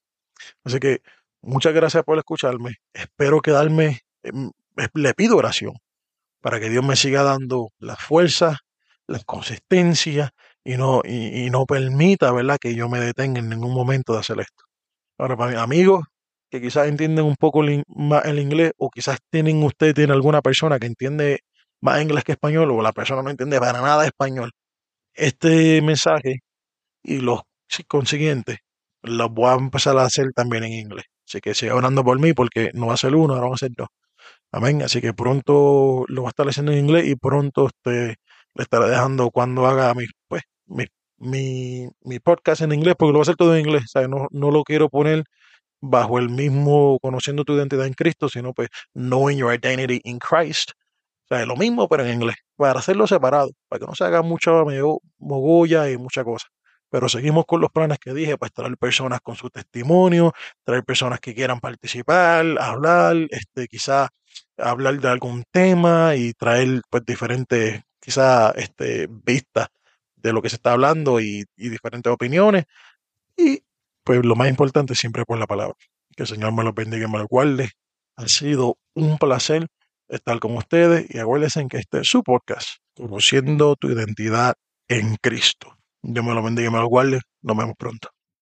Así que muchas gracias por escucharme. Espero quedarme, em, le pido oración para que Dios me siga dando la fuerza, la consistencia y no, y, no permita, ¿verdad?, que yo me detenga en ningún momento de hacer esto. Ahora, para mis amigos que quizás entienden un poco más el inglés o quizás tienen usted tiene alguna persona que entiende más inglés que español o la persona no entiende para nada español, este mensaje y los consiguientes los voy a empezar a hacer también en inglés. Así que siga orando por mí porque no va a ser uno, ahora va a ser dos. Amén. Así que pronto lo va a estar haciendo en inglés y pronto este, le estaré dejando cuando haga mi, pues, mi, mi, mi podcast en inglés, porque lo va a hacer todo en inglés. Sea, no, no lo quiero poner bajo el mismo conociendo tu identidad en Cristo, sino pues knowing your identity in Christ. O sea, lo mismo, pero en inglés, para hacerlo separado, para que no se haga mucha mogolla y mucha cosa. Pero seguimos con los planes que dije, pues traer personas con su testimonio, traer personas que quieran participar, hablar, este, quizá hablar de algún tema y traer pues diferentes, quizá, este, vistas de lo que se está hablando y, diferentes opiniones. Y pues lo más importante siempre por la palabra. Que el Señor me los bendiga y me los guarde. Ha sido un placer estar con ustedes y acuérdense que este es su podcast, conociendo tu identidad en Cristo. Dios me lo bendiga y me lo guarde. Nos vemos pronto.